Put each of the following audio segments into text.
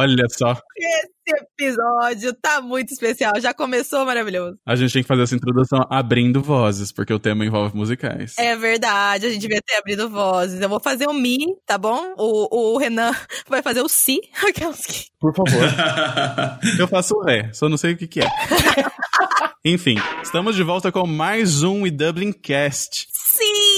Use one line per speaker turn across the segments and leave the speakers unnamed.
Olha só.
Esse episódio tá muito especial. Já começou maravilhoso.
A gente tem que fazer essa introdução abrindo vozes, porque o tema envolve musicais.
É verdade, a gente devia ter abrido vozes. Eu vou fazer o Mi, tá bom? O, o Renan vai fazer o Si. Aquelas que...
Por favor. Eu faço o Ré, só não sei o que, que é. Enfim, estamos de volta com mais um e Dublin Cast.
Sim!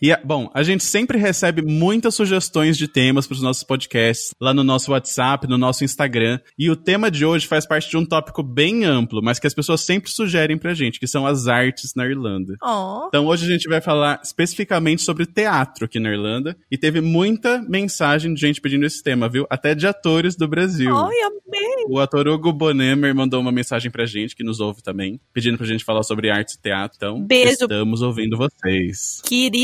E, bom, a gente sempre recebe muitas sugestões de temas para os nossos podcasts, lá no nosso WhatsApp, no nosso Instagram. E o tema de hoje faz parte de um tópico bem amplo, mas que as pessoas sempre sugerem pra gente, que são as artes na Irlanda.
Oh.
Então hoje a gente vai falar especificamente sobre teatro aqui na Irlanda. E teve muita mensagem de gente pedindo esse tema, viu? Até de atores do Brasil.
Ai, amei!
O ator Hugo Bonemer mandou uma mensagem pra gente, que nos ouve também, pedindo pra gente falar sobre arte e teatro. Então,
Beijo.
estamos ouvindo vocês.
Querido!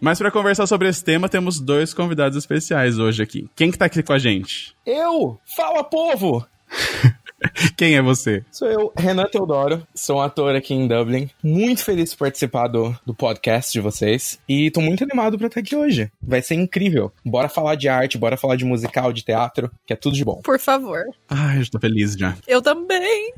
Mas para conversar sobre esse tema, temos dois convidados especiais hoje aqui. Quem que tá aqui com a gente?
Eu! Fala, povo!
Quem é você?
Sou eu, Renan Teodoro, sou um ator aqui em Dublin. Muito feliz de participar do, do podcast de vocês. E tô muito animado pra estar aqui hoje. Vai ser incrível. Bora falar de arte, bora falar de musical, de teatro, que é tudo de bom.
Por favor.
Ai, eu tô feliz já.
Eu também.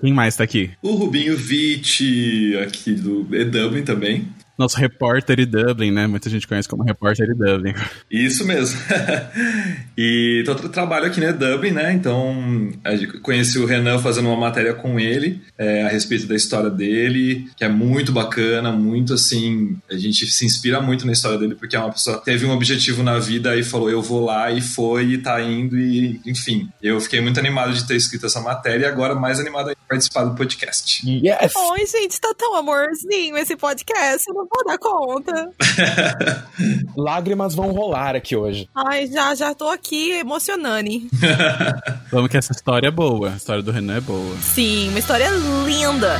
Quem mais tá aqui?
O Rubinho Vitti, aqui do E Dublin também.
Nosso repórter de Dublin, né? Muita gente conhece como repórter de Dublin.
Isso mesmo. e então, trabalho aqui na Dublin, né? Então, conheci o Renan fazendo uma matéria com ele é, a respeito da história dele, que é muito bacana, muito assim. A gente se inspira muito na história dele, porque é uma pessoa que teve um objetivo na vida e falou: eu vou lá, e foi, e tá indo, e enfim. Eu fiquei muito animado de ter escrito essa matéria e agora mais animado de participar do podcast.
Yes!
Oi, gente, tá tão amorzinho esse podcast. Eu não vou dar conta.
Lágrimas vão rolar aqui hoje.
Ai, já, já tô aqui emocionando.
Vamos que essa história é boa. A história do Renan é boa.
Sim, uma história linda.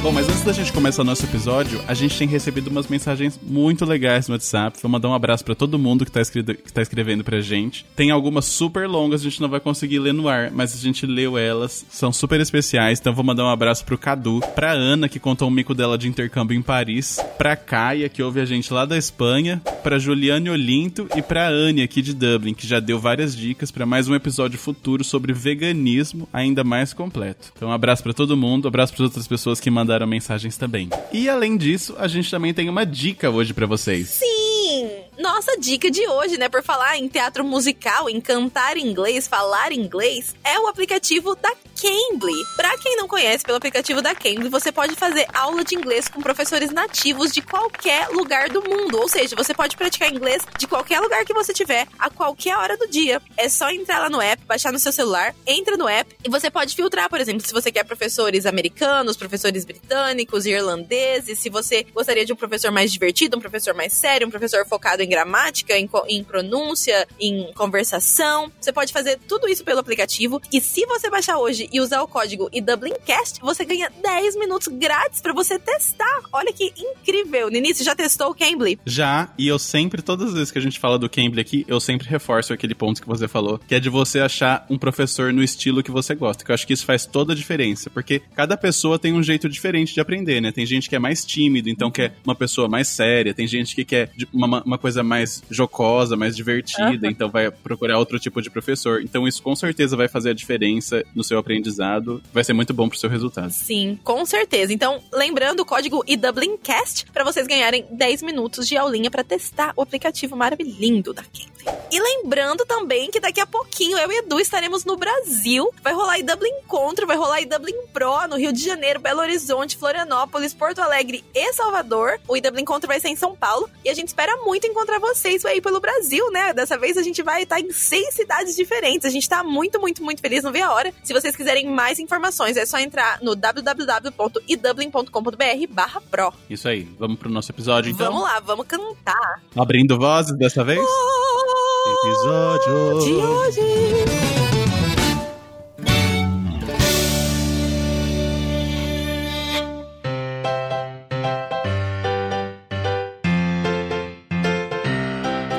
Bom, mas antes da gente começar o nosso episódio, a gente tem recebido umas mensagens muito legais no WhatsApp. Vou mandar um abraço para todo mundo que tá, escrito, que tá escrevendo pra gente. Tem algumas super longas, a gente não vai conseguir ler no ar, mas a gente leu elas. São super especiais, então vou mandar um abraço pro Cadu, pra Ana, que contou um mico dela de intercâmbio em Paris, pra Caia, que ouve a gente lá da Espanha, pra Juliane Olinto e pra Anne, aqui de Dublin, que já deu várias dicas para mais um episódio futuro sobre veganismo ainda mais completo. Então um abraço para todo mundo, um abraço para outras pessoas que mandaram mensagens também. E além disso, a gente também tem uma dica hoje para vocês.
Sim! Nossa dica de hoje, né, por falar em teatro musical, em cantar inglês, falar inglês, é o aplicativo da Cambly. Pra quem não conhece, pelo aplicativo da Cambly, você pode fazer aula de inglês com professores nativos de qualquer lugar do mundo. Ou seja, você pode praticar inglês de qualquer lugar que você tiver, a qualquer hora do dia. É só entrar lá no app, baixar no seu celular, entra no app e você pode filtrar, por exemplo, se você quer professores americanos, professores britânicos, irlandeses, se você gostaria de um professor mais divertido, um professor mais sério, um professor focado em gramática, em, em pronúncia, em conversação. Você pode fazer tudo isso pelo aplicativo. E se você baixar hoje e usar o código IDublinCast, você ganha 10 minutos grátis para você testar. Olha que incrível. Nini, você já testou o Cambly?
Já, e eu sempre, todas as vezes que a gente fala do Cambly aqui, eu sempre reforço aquele ponto que você falou, que é de você achar um professor no estilo que você gosta. Que eu acho que isso faz toda a diferença, porque cada pessoa tem um jeito diferente de aprender, né? Tem gente que é mais tímido, então quer uma pessoa mais séria, tem gente que quer uma, uma coisa mais jocosa, mais divertida, uhum. então vai procurar outro tipo de professor. Então isso com certeza vai fazer a diferença no seu aprendizado, vai ser muito bom pro seu resultado.
Sim, com certeza. Então, lembrando o código IDublinCast para vocês ganharem 10 minutos de aulinha para testar o aplicativo maravilhoso da Cambly. E lembrando também que daqui a pouquinho eu e Edu estaremos no Brasil. Vai rolar Dublin Encontro, vai rolar Dublin Pro no Rio de Janeiro, Belo Horizonte, Florianópolis, Porto Alegre e Salvador. O Dublin Encontro vai ser em São Paulo e a gente espera muito encontrar vocês aí pelo Brasil, né? Dessa vez a gente vai estar em seis cidades diferentes. A gente tá muito, muito, muito feliz, não vê a hora. Se vocês quiserem mais informações, é só entrar no www.idublin.com.br barra pro.
Isso aí, vamos pro nosso episódio então?
Vamos lá, vamos cantar.
Abrindo vozes dessa vez?
Oh,
episódio
de hoje.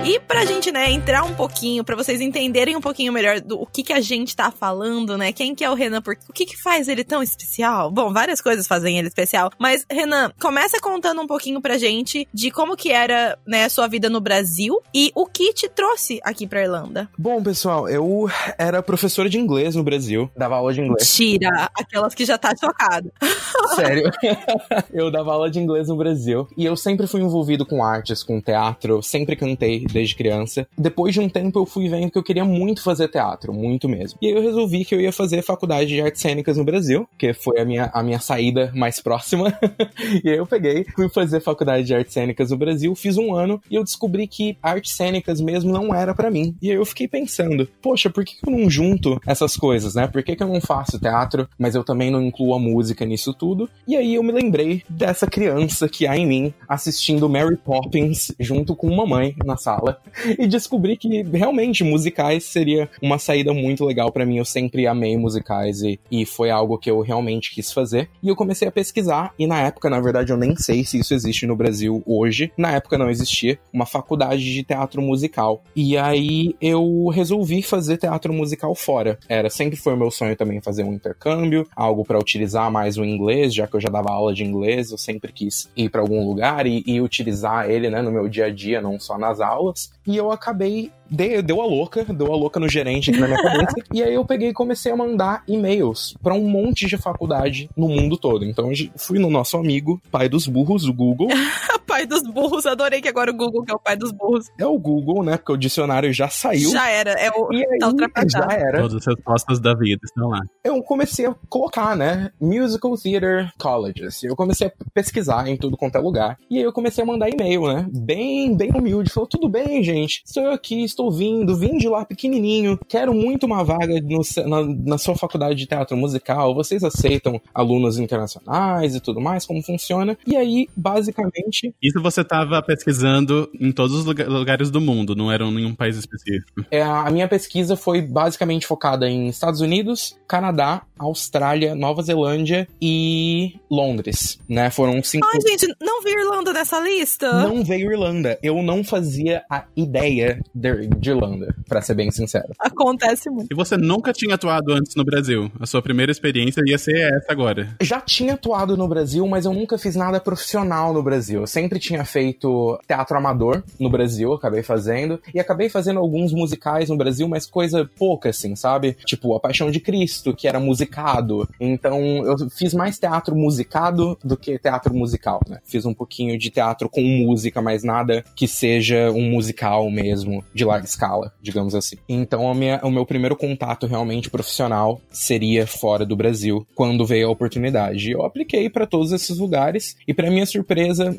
E pra gente, né, entrar um pouquinho, pra vocês entenderem um pouquinho melhor do o que que a gente tá falando, né? Quem que é o Renan, por, o que que faz ele tão especial? Bom, várias coisas fazem ele especial, mas Renan, começa contando um pouquinho pra gente de como que era, né, a sua vida no Brasil e o que te trouxe aqui pra Irlanda.
Bom, pessoal, eu era professor de inglês no Brasil, dava aula de inglês.
Tira aquelas que já tá chocado.
Sério. eu dava aula de inglês no Brasil e eu sempre fui envolvido com artes, com teatro, sempre cantei desde criança. Depois de um tempo eu fui vendo que eu queria muito fazer teatro, muito mesmo. E aí eu resolvi que eu ia fazer faculdade de artes cênicas no Brasil, que foi a minha, a minha saída mais próxima. e aí eu peguei, fui fazer faculdade de artes cênicas no Brasil, fiz um ano e eu descobri que artes cênicas mesmo não era para mim. E aí eu fiquei pensando, poxa, por que eu não junto essas coisas, né? Por que, que eu não faço teatro, mas eu também não incluo a música nisso tudo? E aí eu me lembrei dessa criança que há em mim assistindo Mary Poppins junto com uma mãe na sala e descobri que realmente musicais seria uma saída muito legal para mim. Eu sempre amei musicais e, e foi algo que eu realmente quis fazer. E eu comecei a pesquisar e na época, na verdade, eu nem sei se isso existe no Brasil hoje. Na época não existia uma faculdade de teatro musical. E aí eu resolvi fazer teatro musical fora. Era sempre foi meu sonho também fazer um intercâmbio, algo para utilizar mais o inglês, já que eu já dava aula de inglês, eu sempre quis ir para algum lugar e, e utilizar ele, né, no meu dia a dia, não só nas aulas. E eu acabei deu, deu a louca, deu a louca no gerente aqui na minha cabeça. e aí eu peguei e comecei a mandar e-mails para um monte de faculdade no mundo todo. Então fui no nosso amigo, pai dos burros, o Google.
pai dos burros, adorei que agora o Google que é o pai dos burros.
É o Google, né? Porque o dicionário já saiu.
Já era, é o
e aí,
tá
já era.
Todas as respostas da vida estão lá.
Eu comecei a colocar, né? Musical Theater Colleges. Eu comecei a pesquisar em tudo quanto é lugar. E aí eu comecei a mandar e-mail, né? Bem, bem humilde. Falou, tudo bem, gente. Estou aqui, estou vindo, vim de lá pequenininho, quero muito uma vaga no, na, na, sua faculdade de teatro musical, vocês aceitam alunos internacionais e tudo mais, como funciona? E aí, basicamente...
Isso você estava pesquisando em todos os lugares do mundo, não era em nenhum país específico?
É, a minha pesquisa foi basicamente focada em Estados Unidos, Canadá, Austrália, Nova Zelândia e Londres, né? Foram cinco...
Ai, gente, não vi Irlanda nessa lista?
Não veio Irlanda. Eu não fazia a ideia de, de Irlanda, para ser bem sincero.
Acontece muito.
E você nunca tinha atuado antes no Brasil? A sua primeira experiência ia ser essa agora?
Já tinha atuado no Brasil, mas eu nunca fiz nada profissional no Brasil. Eu sempre tinha feito teatro amador no Brasil, acabei fazendo. E acabei fazendo alguns musicais no Brasil, mas coisa pouca, assim, sabe? Tipo, A Paixão de Cristo, que era musicado. Então, eu fiz mais teatro musicado do que teatro musical, né? Fiz um pouquinho de teatro com música, mas nada que seja um musical mesmo, de larga escala, digamos assim. Então, minha, o meu primeiro contato realmente profissional seria fora do Brasil, quando veio a oportunidade. Eu apliquei para todos esses lugares e, para minha surpresa,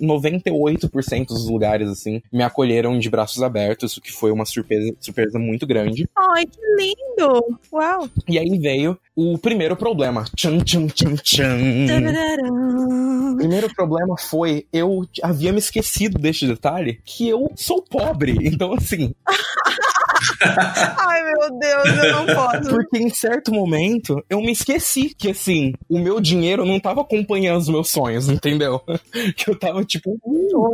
98% dos lugares, assim, me acolheram de braços abertos, o que foi uma surpresa, surpresa muito grande.
Ai, que lindo! Uau!
E aí veio o primeiro problema. Tchum, tchum, tchum, tchum. O primeiro problema foi eu havia me esquecido deste detalhe que eu sou pobre. Então, assim.
Ai, meu Deus, eu não posso.
Porque em certo momento eu me esqueci que, assim, o meu dinheiro não tava acompanhando os meus sonhos, entendeu? Que eu tava tipo,
oh,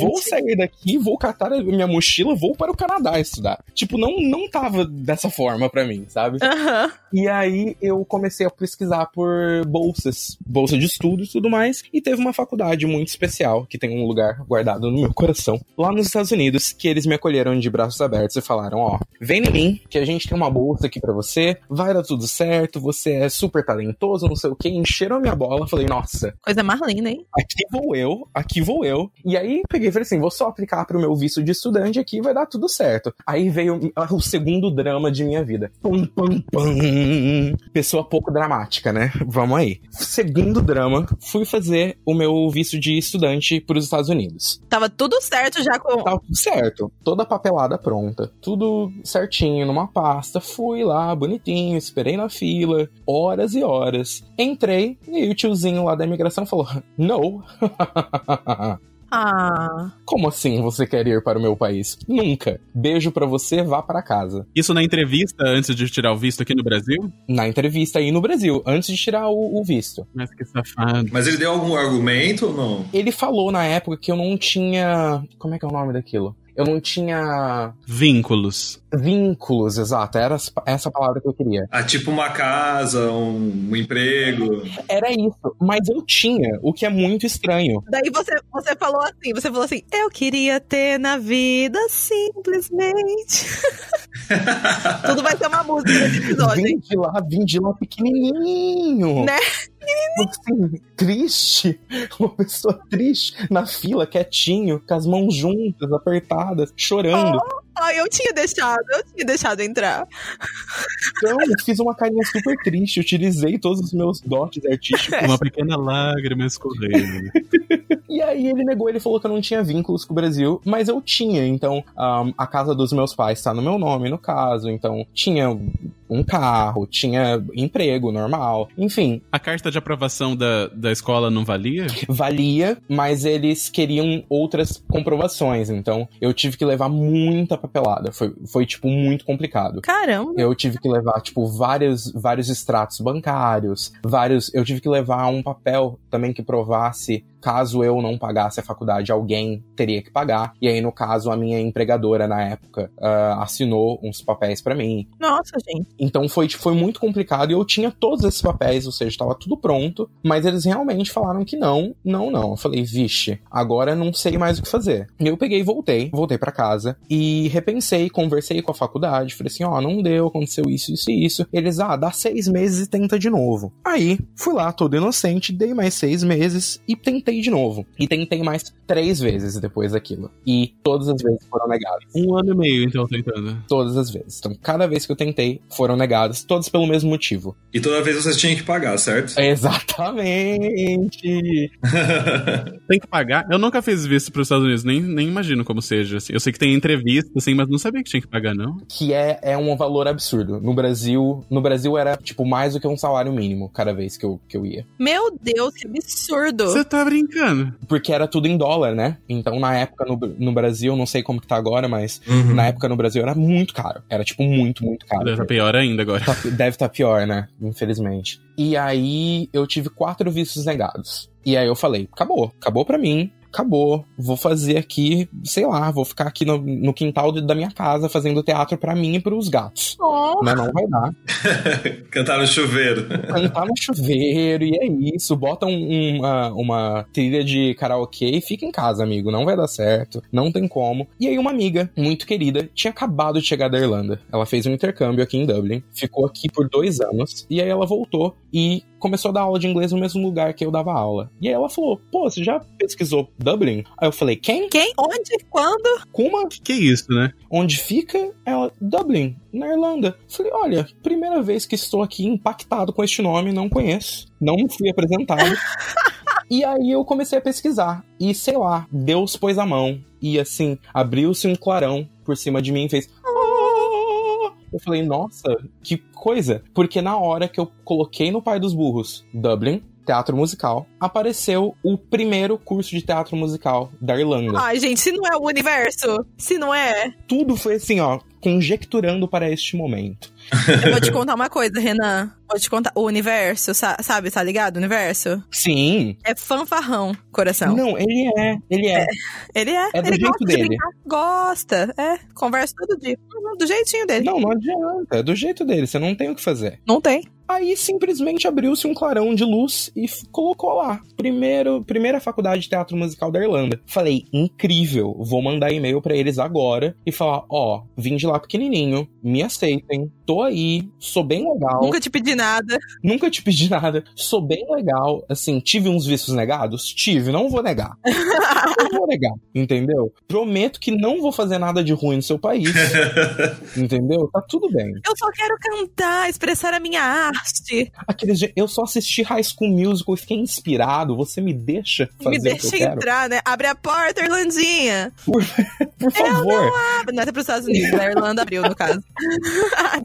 vou sair daqui, vou catar a minha mochila, vou para o Canadá estudar. Tipo, não, não tava dessa forma para mim, sabe?
Uhum.
E aí eu comecei a pesquisar por bolsas, bolsa de estudo e tudo mais, e teve uma faculdade muito especial, que tem um lugar guardado no meu coração, lá nos Estados Unidos, que eles me acolheram de braços abertos e falaram: ó, vem em mim, que a gente tem uma bolsa aqui para você, vai dar tudo certo, você é super talentoso, não sei o que, encheram a minha bola, falei, nossa.
Coisa mais linda, hein?
Aqui vou eu, aqui vou eu. E aí peguei e falei assim, vou só aplicar pro meu visto de estudante aqui, vai dar tudo certo. Aí veio o segundo drama de minha vida. Pum, pum, pum. Pessoa pouco dramática, né? Vamos aí. Segundo drama, fui fazer o meu visto de estudante pros Estados Unidos.
Tava tudo certo já com...
Tava tudo certo. Toda papelada pronta. Tudo certinho numa pasta, fui lá, bonitinho, esperei na fila, horas e horas. Entrei e aí o tiozinho lá da imigração falou: Não.
Ah.
Como assim você quer ir para o meu país? Nunca. Beijo para você, vá para casa.
Isso na entrevista antes de tirar o visto aqui no Brasil?
Na entrevista aí no Brasil, antes de tirar o, o visto.
Mas que safado.
Mas ele deu algum argumento ou não?
Ele falou na época que eu não tinha. Como é que é o nome daquilo? Eu não tinha
Vínculos.
vínculos, exato. Era essa- palavra que eu queria.
Ah, tipo uma casa, um, um emprego.
Era isso. Mas eu tinha, o que é muito estranho.
Daí você, você falou assim, você falou assim, eu queria ter na vida simplesmente. Tudo vai ser uma música nesse episódio?
Vim de lá, vim de lá pequenininho.
Né?
Assim, triste. Uma pessoa triste na fila, quietinho, com as mãos juntas, apertadas, chorando.
Ai, eu tinha deixado, eu tinha deixado entrar.
Então, eu fiz uma carinha super triste. Utilizei todos os meus dotes artísticos.
Uma pequena lágrima escorrendo.
E aí ele negou, ele falou que eu não tinha vínculos com o Brasil, mas eu tinha. Então, ahn, a casa dos meus pais tá no meu nome, no caso. Então, tinha um carro, tinha emprego normal. Enfim,
A carta de aprovação da, da escola não valia?
valia, mas eles queriam outras comprovações. Então, eu tive que levar muita papelada. Foi, foi tipo, muito complicado.
Caramba.
Eu tive que levar, tipo, vários, vários extratos bancários, vários. Eu tive que levar um papel também que provasse. Caso eu não pagasse a faculdade, alguém teria que pagar. E aí, no caso, a minha empregadora na época ah, assinou uns papéis pra mim.
Nossa, gente.
Então foi, tipo, foi muito complicado e eu tinha todos esses papéis, ou seja, tava tudo pronto, mas eles realmente falaram que não, não, não. Eu falei, vixe, agora não sei mais o que fazer. E eu peguei e voltei, voltei pra casa e repensei, conversei com a faculdade, falei assim, ó, não deu, aconteceu isso, isso e isso. Eles, ah, dá seis meses e tenta de novo. Aí, fui lá, todo inocente, dei mais seis meses e tentei de novo. E tentei mais três vezes depois daquilo. E todas as vezes foram negadas.
Um ano e meio, então, tentando.
Todas as vezes. Então, cada vez que eu tentei, foram negadas, todas pelo mesmo motivo.
E toda vez você tinha que pagar, certo?
Exatamente!
Tem que pagar. Eu nunca fiz visto pros Estados Unidos, nem, nem imagino como seja. assim. Eu sei que tem entrevista, assim, mas não sabia que tinha que pagar, não.
Que é, é um valor absurdo. No Brasil, no Brasil era, tipo, mais do que um salário mínimo cada vez que eu, que eu ia.
Meu Deus, que absurdo.
Você tá brincando.
Porque era tudo em dólar, né? Então, na época, no, no Brasil, não sei como que tá agora, mas
Uhum.
na época no Brasil era muito caro. Era, tipo, muito, muito caro.
Tá pior ainda agora.
Tá- deve estar pior, né? Infelizmente. E aí eu tive quatro vistos negados. E aí eu falei, acabou, acabou pra mim. Acabou, vou fazer aqui, sei lá, vou ficar aqui no, no quintal de- da minha casa fazendo teatro pra mim e pros gatos.
Oh,
Mas não vai dar.
Cantar no chuveiro.
Cantar no chuveiro, e é isso. Bota um- uma, uma trilha de karaokê e fica em casa, amigo. Não vai dar certo, não tem como. E aí, uma amiga muito querida tinha acabado de chegar da Irlanda. Ela fez um intercâmbio aqui em Dublin, ficou aqui por dois anos, e aí ela voltou e começou a dar aula de inglês no mesmo lugar que eu dava aula. E aí ela falou: Pô, você já pesquisou Dublin? Aí eu falei: Quem?
Quem? Onde? Quando?
Kuma?
Que isso, né?
Onde fica? Ela, Dublin, na Irlanda. Falei, olha, primeira vez que estou aqui impactado com este nome, não conheço. Não me fui apresentado. e aí eu comecei a pesquisar. E sei lá, Deus pôs a mão. E assim, abriu-se um clarão por cima de mim e fez. Eu falei, nossa, que coisa. Porque na hora que eu coloquei no Pai dos Burros, Dublin, teatro musical, apareceu o primeiro curso de teatro musical da Irlanda.
Ai, gente, se não é o universo, se não é.
tudo foi assim, ó, conjecturando para este momento.
Eu vou te contar uma coisa, Renan. Vou te contar. O universo, sa- sabe, tá ligado? O universo
Sim.
é fanfarrão, coração.
Não, ele é, ele é.
Ele é.
É do
ele
jeito
gosta de
dele.
brincar. Gosta. É. Conversa todo dia. Do jeitinho dele.
Não, não adianta, é do jeito dele, você não tem o que fazer.
Não tem.
Aí simplesmente abriu-se um clarão de luz e colocou lá. Primeiro, primeira faculdade de teatro musical da Irlanda. Falei, incrível, vou mandar e-mail pra eles agora e falar, ó, vim de lá pequenininho, me aceitem, tô aí, sou bem legal.
Nunca te pedi nada.
Nunca te pedi nada, sou bem legal. Assim, tive uns vistos negados? Tive, não vou negar. não vou negar, entendeu? Prometo que não vou fazer nada de ruim no seu país, entendeu? Tá tudo bem.
Eu só quero cantar, expressar a minha arte.
Aqueles dias, eu só assisti High School Musical e fiquei inspirado. Você me deixa fazer
Me
o que eu
deixa
quero?
entrar, né? Abre a porta, Irlandinha.
Por favor.
Abre. Não é para os Estados Unidos, a Irlanda abriu, no caso.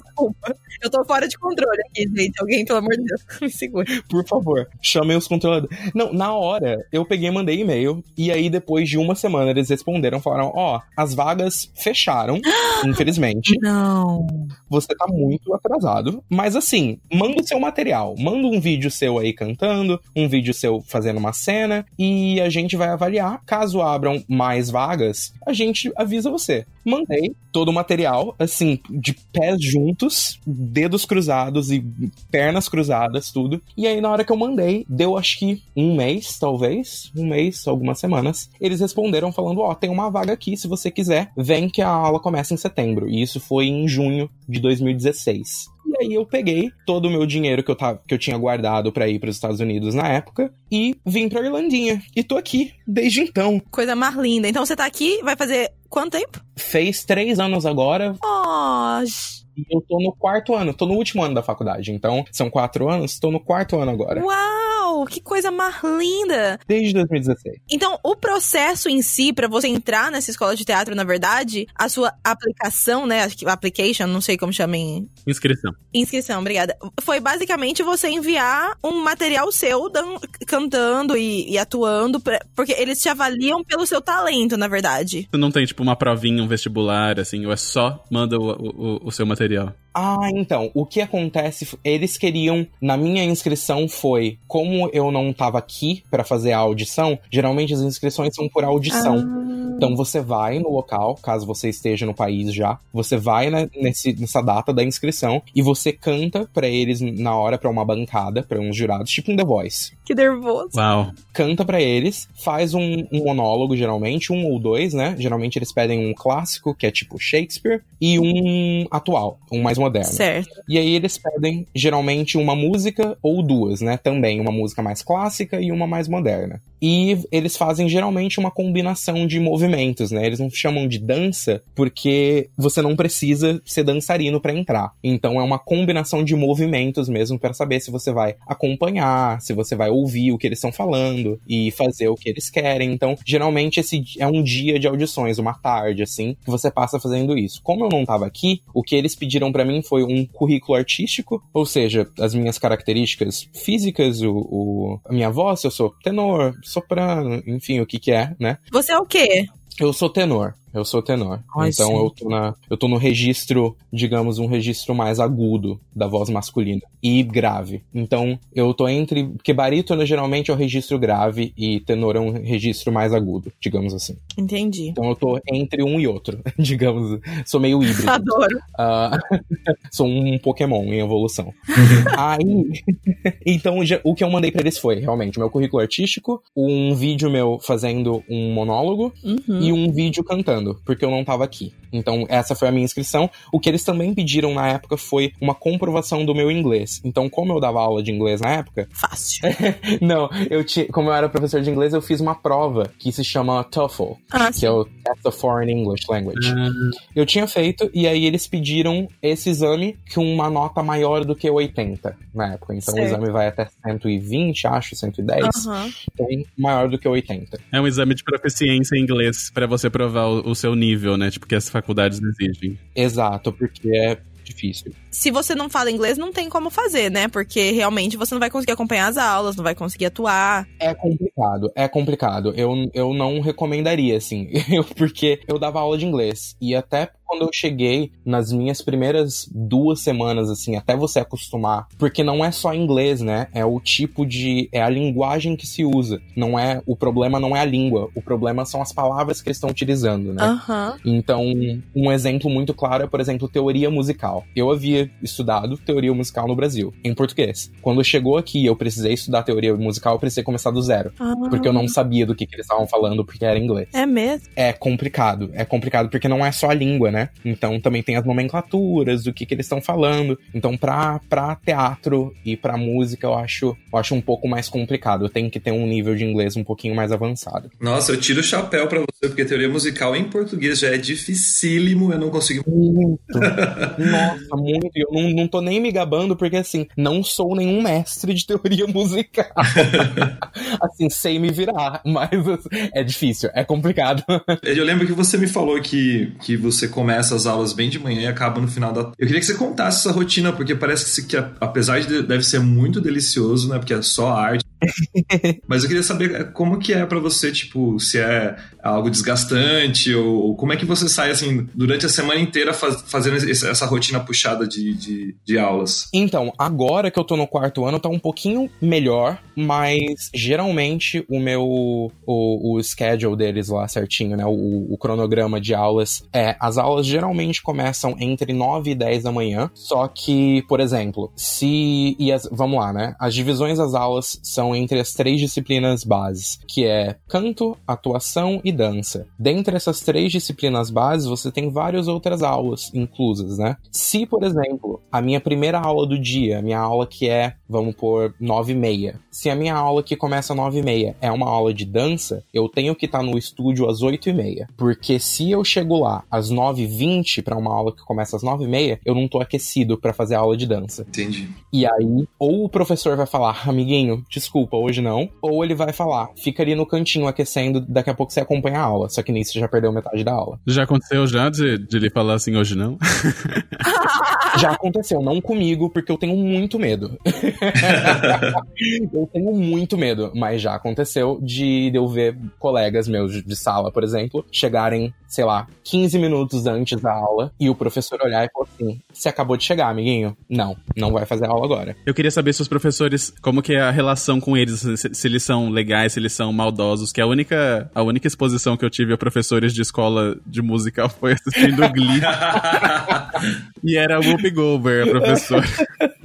Desculpa. Eu tô fora de controle aqui, gente. Alguém, pelo amor de Deus, me segura.
Por favor, chamem os controladores. Não, na hora, eu peguei e mandei e-mail. E aí, depois de uma semana, eles responderam, falaram: Ó, as vagas fecharam, infelizmente.
Não.
Você tá muito atrasado. Mas assim, manda o seu material. Manda um vídeo seu aí cantando, um vídeo seu fazendo uma cena. E a gente vai avaliar. Caso abram mais vagas, a gente avisa você. Mandei todo o material, assim, de pés juntos, dedos cruzados e pernas cruzadas, tudo. E aí, na hora que eu mandei, deu acho que um mês, talvez, um mês, algumas semanas, eles responderam falando: Ó, oh, tem uma vaga aqui, se você quiser, vem que a aula começa em setembro. E isso foi em junho de 2016. E aí eu peguei todo o meu dinheiro que eu, tava, que eu tinha guardado para ir para os Estados Unidos na época e vim pra Irlandinha. E tô aqui desde então.
Coisa mais linda. Então você tá aqui, vai fazer quanto tempo?
Fez três anos agora.
Oh,
e eu tô no quarto ano, tô no último ano da faculdade. Então, são quatro anos, tô no quarto ano agora.
Uau! Que coisa mais linda!
Desde 2016.
Então, o processo em si, para você entrar nessa escola de teatro, na verdade, a sua aplicação, né? Application, não sei como chamem.
Inscrição.
Inscrição, obrigada. Foi basicamente você enviar um material seu dan cantando e, e atuando, pra, porque eles te avaliam pelo seu talento, na verdade.
Você não tem, tipo, uma provinha, um vestibular, assim, ou é só manda o, o, o seu material.
Ah, então, o que acontece, eles queriam, na minha inscrição foi, como eu não tava aqui para fazer a audição, geralmente as inscrições são por audição. Ah. Então você vai no local, caso você esteja no país já, você vai né, nesse, nessa data da inscrição e você canta para eles na hora para uma bancada, para uns jurados, tipo um The Voice.
Que nervoso.
Uau.
Canta para eles, faz um, um monólogo geralmente, um ou dois, né? Geralmente eles pedem um clássico, que é tipo Shakespeare, e um atual, um mais moderno.
Certo.
E aí eles pedem geralmente uma música ou duas, né? Também uma música mais clássica e uma mais moderna. E eles fazem geralmente uma combinação de movimentos, né? Eles não chamam de dança porque você não precisa ser dançarino para entrar. Então é uma combinação de movimentos mesmo para saber se você vai acompanhar, se você vai ouvir o que eles estão falando e fazer o que eles querem. Então, geralmente esse é um dia de audições, uma tarde assim, que você passa fazendo isso. Como eu não tava aqui, o que eles pediram para mim foi um currículo artístico, ou seja, as minhas características físicas, o, o a minha voz, eu sou tenor, soprano, enfim, o que que é, né?
Você é o quê?
Eu sou tenor. Eu sou tenor.
Ai,
então
sim.
eu tô, na, eu tô no registro, digamos, um registro mais agudo da voz masculina. E grave. Então eu tô entre. Porque barítono geralmente é o registro grave e tenor é um registro mais agudo, digamos assim.
Entendi.
Então eu tô entre um e outro, digamos. Sou meio híbrido.
Adoro.
Uh, sou um Pokémon em evolução. Aí. então já, o que eu mandei pra eles foi realmente meu currículo artístico, um vídeo meu fazendo um monólogo
Uhum.
e um vídeo cantando, porque eu não tava aqui. Então, essa foi a minha inscrição. O que eles também pediram na época foi uma comprovação do meu inglês. Então, como eu dava aula de inglês na época,
Fácil.
não, eu tinha, como eu era professor de inglês, eu fiz uma prova que se chama TOEFL,
Ah,
que é o Test of Foreign English Language.
Ah,
Eu tinha feito e aí eles pediram esse exame com uma nota maior do que 80 na época. Então,
Certo.
o exame vai até 120, acho, 110.
Aham.
Então, maior do que 80.
é um exame de proficiência em inglês pra você provar o, o seu nível, né? Tipo, que as faculdades exigem.
Exato, porque é difícil.
Se você não fala inglês, não tem como fazer, né? Porque realmente você não vai conseguir acompanhar as aulas, não vai conseguir atuar.
É complicado, é complicado. Eu, eu não recomendaria, assim, eu, porque eu dava aula de inglês. E até quando eu cheguei nas minhas primeiras duas semanas, assim, até você acostumar, porque não é só inglês, né? É o tipo de. É a linguagem que se usa. Não é. O problema não é a língua, o problema são as palavras que eles estão utilizando, né?
Aham.
Então, um exemplo muito claro é, por exemplo, teoria musical. Eu havia estudado teoria musical no Brasil, em português. Quando chegou aqui, eu precisei estudar teoria musical, eu precisei começar do zero.
Ah,
Porque eu não sabia do que, que eles estavam falando, porque era inglês.
É mesmo?
É complicado, é complicado porque não é só a língua, né? Então também tem as nomenclaturas, do que, que eles estão falando. Então, pra, pra teatro e pra música, eu acho, eu acho um pouco mais complicado. Eu tenho que ter um nível de inglês um pouquinho mais avançado.
Nossa, eu tiro o chapéu pra você, porque teoria musical em português já é dificílimo, eu não consigo.
Muito. Nossa, muito. E eu não, não tô nem me gabando, porque assim, não sou nenhum mestre de teoria musical. assim, sei me virar, mas é difícil, é complicado.
Eu lembro que você me falou que, que você começa as aulas bem de manhã e acaba no final da. Eu queria que você contasse essa rotina, porque parece que, que apesar de deve ser muito delicioso, né? Porque é só arte, Mas eu queria saber é, como que é para você, tipo, se é algo desgastante ou, ou, como é que você sai, assim, durante a semana inteira faz, fazendo essa rotina puxada de, de, de, aulas?
Então, agora que eu tô no quarto ano, tá um pouquinho melhor, mas geralmente o meu, o, o schedule deles lá certinho, né, o, o cronograma de aulas é, as aulas geralmente começam entre 9 e 10 da manhã, só que, por exemplo, se, e as, vamos lá, né, as divisões das aulas são entre as três disciplinas bases, que é canto, atuação e dança. Dentre essas três disciplinas bases, você tem várias outras aulas inclusas, né? Se, por exemplo, a minha primeira aula do dia, a minha aula que é, vamos por 9 e meia, se a minha aula que começa às 9 e meia é uma aula de dança, eu tenho que estar tá no estúdio às 8 e meia. Porque se eu chego lá às 9 e 20 para uma aula que começa às 9 e meia, eu não tô aquecido para fazer a aula de dança.
Entendi.
E aí, ou o professor vai falar, amiguinho, desculpa, hoje não, ou ele vai falar, fica ali no cantinho aquecendo, daqui a pouco você acompanha a aula. Só que nisso você já perdeu metade da aula.
Já aconteceu já de, de ele falar assim, hoje não?
já aconteceu, não comigo, porque eu tenho muito medo. eu tenho muito medo, mas já aconteceu de eu ver colegas meus de sala, por exemplo, chegarem, sei lá, 15 minutos antes da aula e o professor olhar e falar assim: Você acabou de chegar, amiguinho? Não, não vai fazer aula agora.
Eu queria saber se os professores, como que é a relação com eles, se, se eles são legais, se eles são maldosos, que a única, a única exposição que eu tive a professores de escola de musical foi assistindo Glee. e era o Whoopi Goldberg, a professora.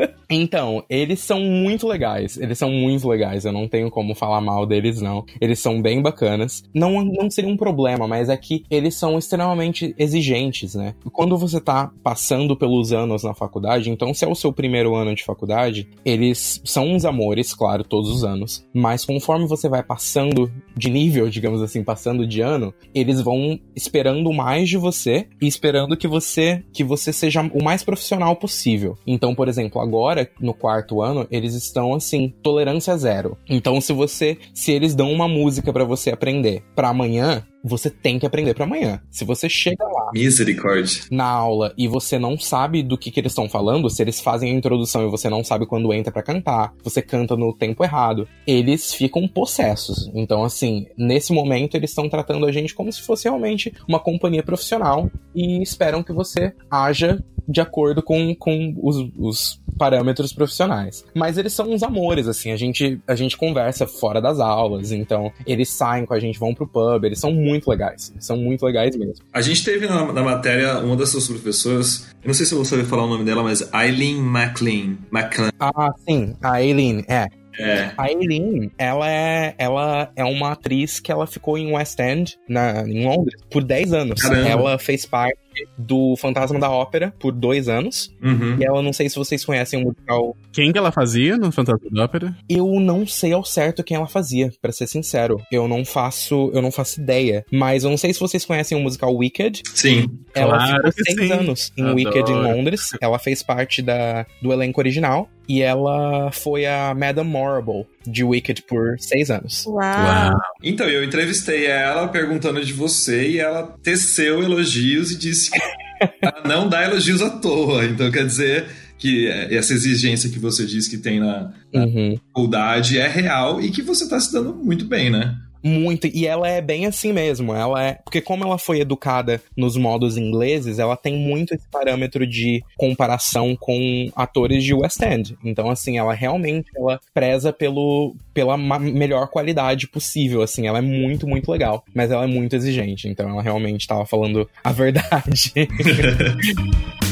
Então, eles são muito legais. Eles são muito legais. Eu não tenho como falar mal deles, não. Eles são bem bacanas. Não, não seria um problema, mas é que eles são extremamente exigentes, né? Quando você tá passando pelos anos na faculdade, então se é o seu primeiro ano de faculdade, eles são uns amores, claro, todos os anos. Mas conforme você vai passando de nível, digamos assim, passando de ano, eles vão esperando mais de você e esperando que você que você seja o mais profissional possível. Então, por exemplo, agora agora, no quarto ano, eles estão assim, tolerância zero. Então, se você, se eles dão uma música para você aprender para amanhã, você tem que aprender para amanhã. Se você chega lá
Misericórdia.
na aula e você não sabe do que, que eles estão falando, se eles fazem a introdução e você não sabe quando entra para cantar, você canta no tempo errado, eles ficam possessos. Então, assim, nesse momento eles estão tratando a gente como se fosse realmente uma companhia profissional e esperam que você haja de acordo com, com os, os parâmetros profissionais. Mas eles são uns amores, assim, a gente, a gente conversa fora das aulas, então eles saem com a gente, vão pro pub, eles são muito legais, eles são muito legais mesmo.
A gente teve na, na matéria uma das suas professoras, eu não sei se eu vou saber falar o nome dela, mas Eileen McLean. McLean.
Ah, sim, a Eileen, é.
É.
A Eileen, ela é, ela é uma atriz que ela ficou em West End, na, em Londres, por 10 anos.
Caramba.
Ela fez parte do Fantasma da Ópera por dois anos.
Uhum.
E ela, não sei se vocês conhecem o musical.
Quem que ela fazia no Fantasma da Ópera?
Eu não sei ao certo quem ela fazia, para ser sincero. Eu não faço, eu não faço ideia. Mas eu não sei se vocês conhecem o musical Wicked.
Sim.
Ela
Claro
ficou seis
sim.
anos em
Adoro.
Wicked em Londres. Ela fez parte da, do elenco original. E ela foi a Madame Morrible de Wicked por seis anos.
Uau.
Então, eu entrevistei ela perguntando de você e ela teceu elogios e disse que ela não dá elogios à toa. Então, quer dizer que essa exigência que você diz que tem na, na
Uhum.
faculdade é real e que você tá se dando muito bem, né?
Muito. E ela é bem assim mesmo. Ela é. Porque, como ela foi educada nos modos ingleses, ela tem muito esse parâmetro de comparação com atores de West End. Então, assim, ela realmente ela preza pelo, pela melhor qualidade possível. Assim, ela é muito, muito legal. Mas ela é muito exigente. Então, ela realmente tava falando a verdade.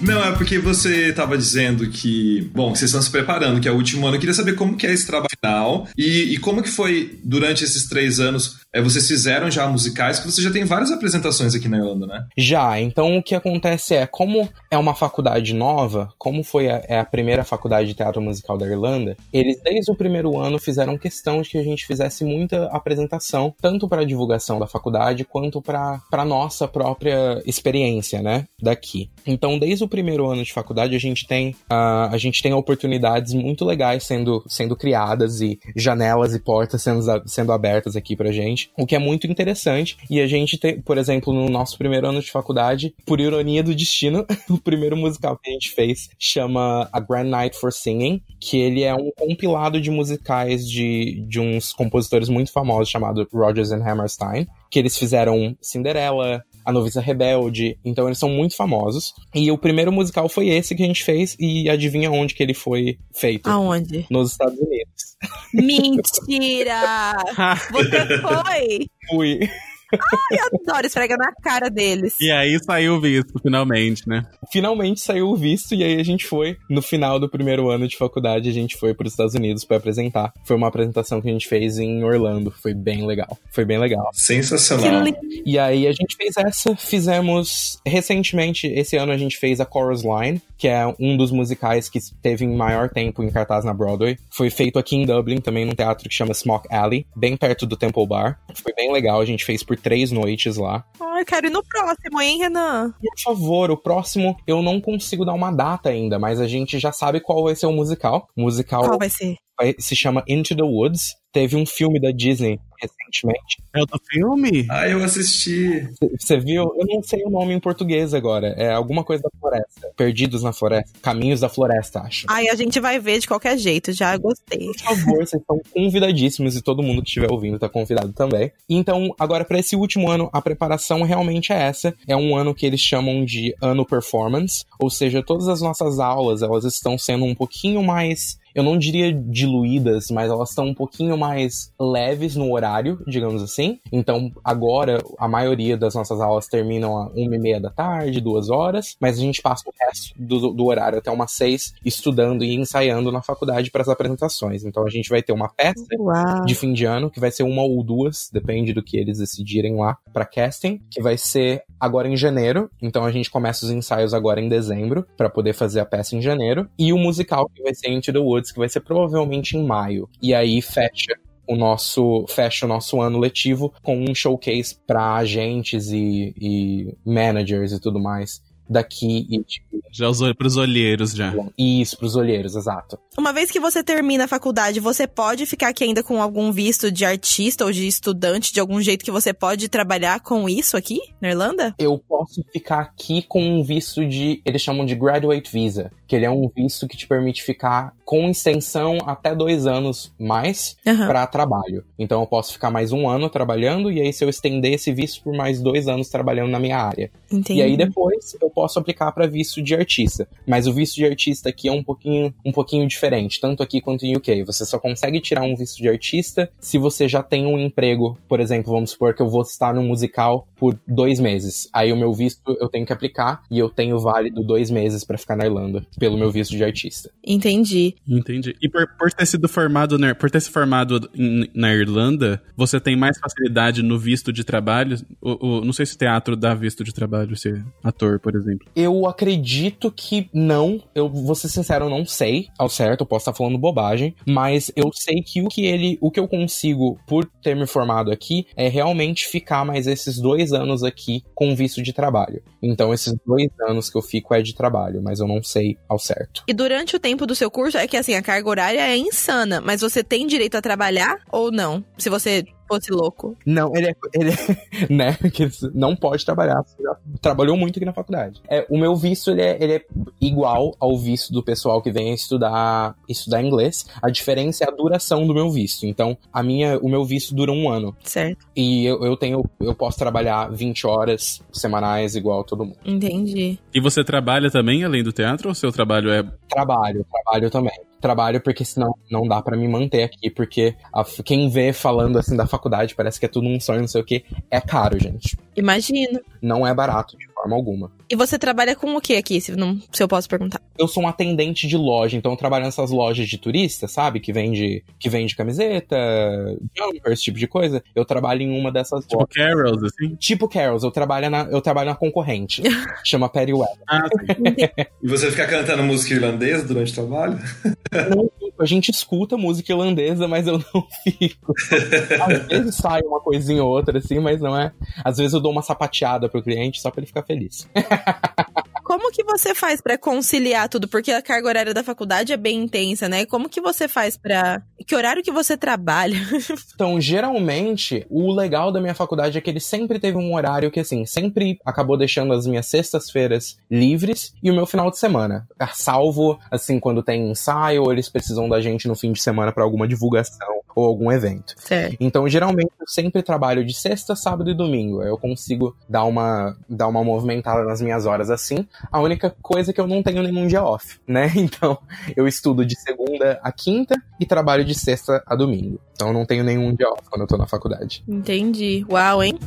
Não, é porque você tava dizendo que, bom, vocês estão se preparando, que é o último ano. Eu queria saber como que é esse trabalho final e, e como que foi durante esses três anos. É, vocês fizeram já musicais, que você já tem várias apresentações aqui na Irlanda, né?
Já, então o que acontece é, como é uma faculdade nova, como foi a, é a primeira faculdade de teatro musical da Irlanda, eles desde o primeiro ano fizeram questão de que a gente fizesse muita apresentação, tanto para divulgação da faculdade quanto para nossa própria experiência, né, daqui. Então, desde o primeiro ano de faculdade, a gente tem, uh, a gente tem oportunidades muito legais sendo, sendo criadas e janelas e portas sendo, sendo abertas aqui pra gente, o que é muito interessante. E a gente tem, por exemplo, no nosso primeiro ano de faculdade, por ironia do destino, o primeiro musical que a gente fez chama A Grand Night for Singing, que ele é um compilado de musicais de, de uns compositores muito famosos chamado Rodgers and Hammerstein, que eles fizeram Cinderela, a Noviça Rebelde. Então eles são muito famosos. E o primeiro musical foi esse que a gente fez. E adivinha onde que ele foi feito?
Aonde?
Nos Estados Unidos.
Mentira! Você foi?
Fui.
Ai, adoro esfrega na cara deles.
E aí saiu o visto, finalmente, né?
Finalmente saiu o visto e aí a gente foi, no final do primeiro ano de faculdade, a gente foi para os Estados Unidos para apresentar. Foi uma apresentação que a gente fez em Orlando. Foi bem legal. Foi bem legal.
Sensacional.
E aí a gente fez essa, fizemos recentemente, esse ano a gente fez a Chorus Line, que é um dos musicais que teve em maior tempo em cartaz na Broadway. Foi feito aqui em Dublin, também num teatro que chama Smock Alley, bem perto do Temple Bar. Foi bem legal, a gente fez por três noites lá.
Ai, quero ir no próximo, hein, Renan?
Por favor, o próximo eu não consigo dar uma data ainda, mas a gente já sabe qual vai ser o musical. O musical
Qual vai ser?
Vai- se chama Into the Woods. Teve um filme da Disney recentemente.
É o do filme?
Ah, eu assisti.
Você viu? Eu não sei o nome em português agora. É alguma coisa da floresta. Perdidos na floresta. Caminhos da floresta, acho.
Ai, a gente vai ver de qualquer jeito, já gostei.
Por favor, vocês estão convidadíssimos e todo mundo que estiver ouvindo tá convidado também. Então, agora para esse último ano, a preparação realmente é essa. É um ano que eles chamam de ano performance, ou seja, todas as nossas aulas, elas estão sendo um pouquinho mais eu não diria diluídas, mas elas estão um pouquinho mais leves no horário, digamos assim. Então, agora, a maioria das nossas aulas terminam a uma e meia da tarde, duas horas, mas a gente passa o resto do, do horário até umas seis estudando e ensaiando na faculdade para as apresentações. Então, a gente vai ter uma peça
Uau.
de fim de ano, que vai ser uma ou duas, depende do que eles decidirem lá, para casting, que vai ser agora em janeiro. Então a gente começa os ensaios agora em dezembro, para poder fazer a peça em janeiro. E o musical, que vai ser Into the Woods, que vai ser provavelmente em maio. E aí fecha o nosso fecha o nosso ano letivo com um showcase para agentes e, e managers e tudo mais daqui e tipo,
Já usou pros olheiros já.
isso pros olheiros, exato.
Uma vez que você termina a faculdade, você pode ficar aqui ainda com algum visto de artista ou de estudante, de algum jeito que você pode trabalhar com isso aqui na Irlanda?
eu posso ficar aqui com um visto de. Eles chamam de Graduate Visa, que ele é um visto que te permite ficar com extensão até dois anos mais
Aham.
para trabalho. Então eu posso ficar mais um ano trabalhando, e aí se eu estender esse visto por mais dois anos trabalhando na minha área.
Entendi.
E aí depois eu posso aplicar para visto de artista. Mas o visto de artista aqui é um pouquinho, um pouquinho diferente, tanto aqui quanto em UK. Você só consegue tirar um visto de artista se você já tem um emprego. Por exemplo, vamos supor que eu vou estar no musical por dois meses. Aí o meu visto eu tenho que aplicar e eu tenho válido dois meses para ficar na Irlanda pelo meu visto de artista.
Entendi.
Entendi. E por, por ter sido formado na, por ter se formado na Irlanda, você tem mais facilidade no visto de trabalho? O, o- não sei se o teatro dá visto de trabalho, ser ator, por exemplo.
Eu acredito que não. Eu vou ser sincero, eu não sei ao certo, eu posso estar falando bobagem, mas eu sei que o que ele, o que eu consigo por ter me formado aqui é realmente ficar mais esses dois anos aqui com visto de trabalho. Então esses dois anos que eu fico é de trabalho, mas eu não sei ao certo.
E durante o tempo do seu curso, é que assim, a carga horária é insana, mas você tem direito a trabalhar ou não? Se você fosse louco.
Não, ele é, ele é né, que não pode trabalhar, você já trabalhou muito aqui na faculdade. É, o meu visto, ele é, ele é igual ao visto do pessoal que vem estudar, estudar inglês. A diferença é a duração do meu visto. Então, a minha, o meu visto dura um ano.
Certo.
E eu, eu tenho, eu posso trabalhar 20 horas semanais igual todo mundo.
Entendi.
E você trabalha também além do teatro ou seu trabalho é.
Trabalho, trabalho também. Trabalho porque senão não dá pra me manter aqui, porque a- quem vê falando assim da faculdade parece que é tudo um sonho, não sei o que. É caro, gente.
Imagino.
Não é barato forma alguma.
E você trabalha com o que aqui, se, não, se eu posso perguntar?
eu sou um atendente de loja, então eu trabalho nessas lojas de turista, sabe? Que vende, que vende camiseta, jumper, esse tipo de coisa. Eu trabalho em uma dessas
Tipo
lojas.
Carols, assim?
Tipo Carols, eu trabalho na, eu trabalho na concorrente. chama Perry Weather.
Ah, sim.
E você fica cantando música irlandesa durante o trabalho?
Não a gente escuta música irlandesa, mas eu não fico. Às vezes sai uma coisinha ou outra, assim, mas não é. Às vezes eu dou uma sapateada pro cliente só pra ele ficar feliz.
Como que você faz para conciliar tudo? Porque a carga horária da faculdade é bem intensa, né? Como que você faz para Que horário que você trabalha?
então, geralmente, o legal da minha faculdade é que ele sempre teve um horário que, assim, sempre acabou deixando as minhas sextas-feiras livres e o meu final de semana. Salvo, assim, quando tem ensaio ou eles precisam da gente no fim de semana para alguma divulgação ou algum evento.
Certo.
Então, geralmente, eu sempre trabalho de sexta, sábado e domingo. Eu consigo dar uma, dar uma movimentada nas minhas horas assim. A única coisa é que eu não tenho nenhum dia off, né? Então, eu estudo de segunda a quinta e trabalho de sexta a domingo. Então, eu não tenho nenhum dia off quando eu tô na faculdade.
Entendi. Uau, hein?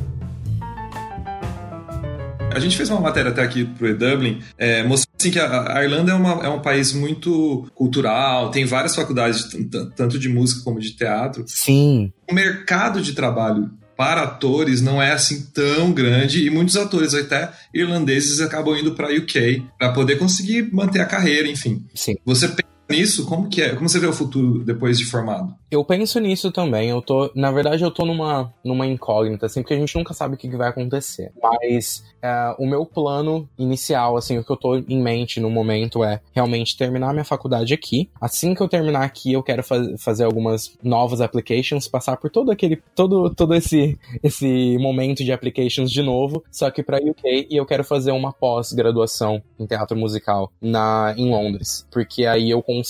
A gente fez uma matéria até aqui pro E-Dublin, é, mostrando assim, que a, a Irlanda é, uma, é, um país muito cultural, tem várias faculdades, tanto de música como de teatro.
Sim.
O mercado de trabalho para atores não é assim tão grande e muitos atores até irlandeses acabam indo para UK para poder conseguir manter a carreira, enfim.
Sim.
Você pensa nisso? Como que é? Como você vê o futuro depois de formado?
Eu penso nisso também. Eu tô, na verdade, eu tô numa, numa incógnita, assim, porque a gente nunca sabe o que, vai acontecer. Mas é, o meu plano inicial, assim, o que eu tô em mente no momento é realmente terminar minha faculdade aqui. Assim que eu terminar aqui, eu quero faz, fazer algumas novas applications, passar por todo aquele, todo, todo esse, esse momento de applications de novo, só que para UK e eu quero fazer uma pós-graduação em teatro musical na em Londres, porque aí eu consigo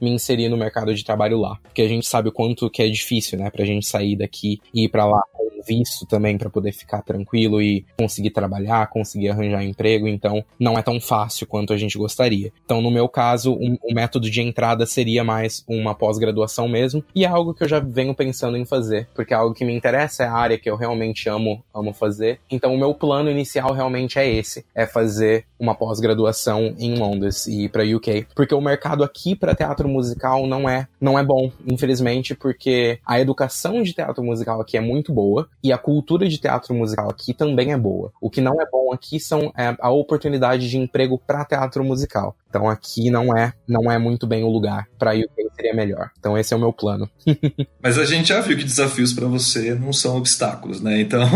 me inserir no mercado de trabalho lá, porque a gente sabe o quanto que é difícil, né, pra gente sair daqui e ir pra lá com visto também para poder ficar tranquilo e conseguir trabalhar, conseguir arranjar emprego, então não é tão fácil quanto a gente gostaria. Então, no meu caso, o, um, um método de entrada seria mais uma pós-graduação mesmo, e é algo que eu já venho pensando em fazer, porque é algo que me interessa, é a área que eu realmente amo, amo fazer. Então, o meu plano inicial realmente é esse, é fazer uma pós-graduação em Londres e para UK, porque o mercado aqui para teatro musical não é não é bom, infelizmente, porque a educação de teatro musical aqui é muito boa e a cultura de teatro musical aqui também é boa. O que não é bom aqui são é, a oportunidade de emprego para teatro musical. Então aqui não é não é muito bem o lugar. Para UK seria melhor. Então esse é o meu plano.
Mas a gente já viu que desafios para você não são obstáculos, né? Então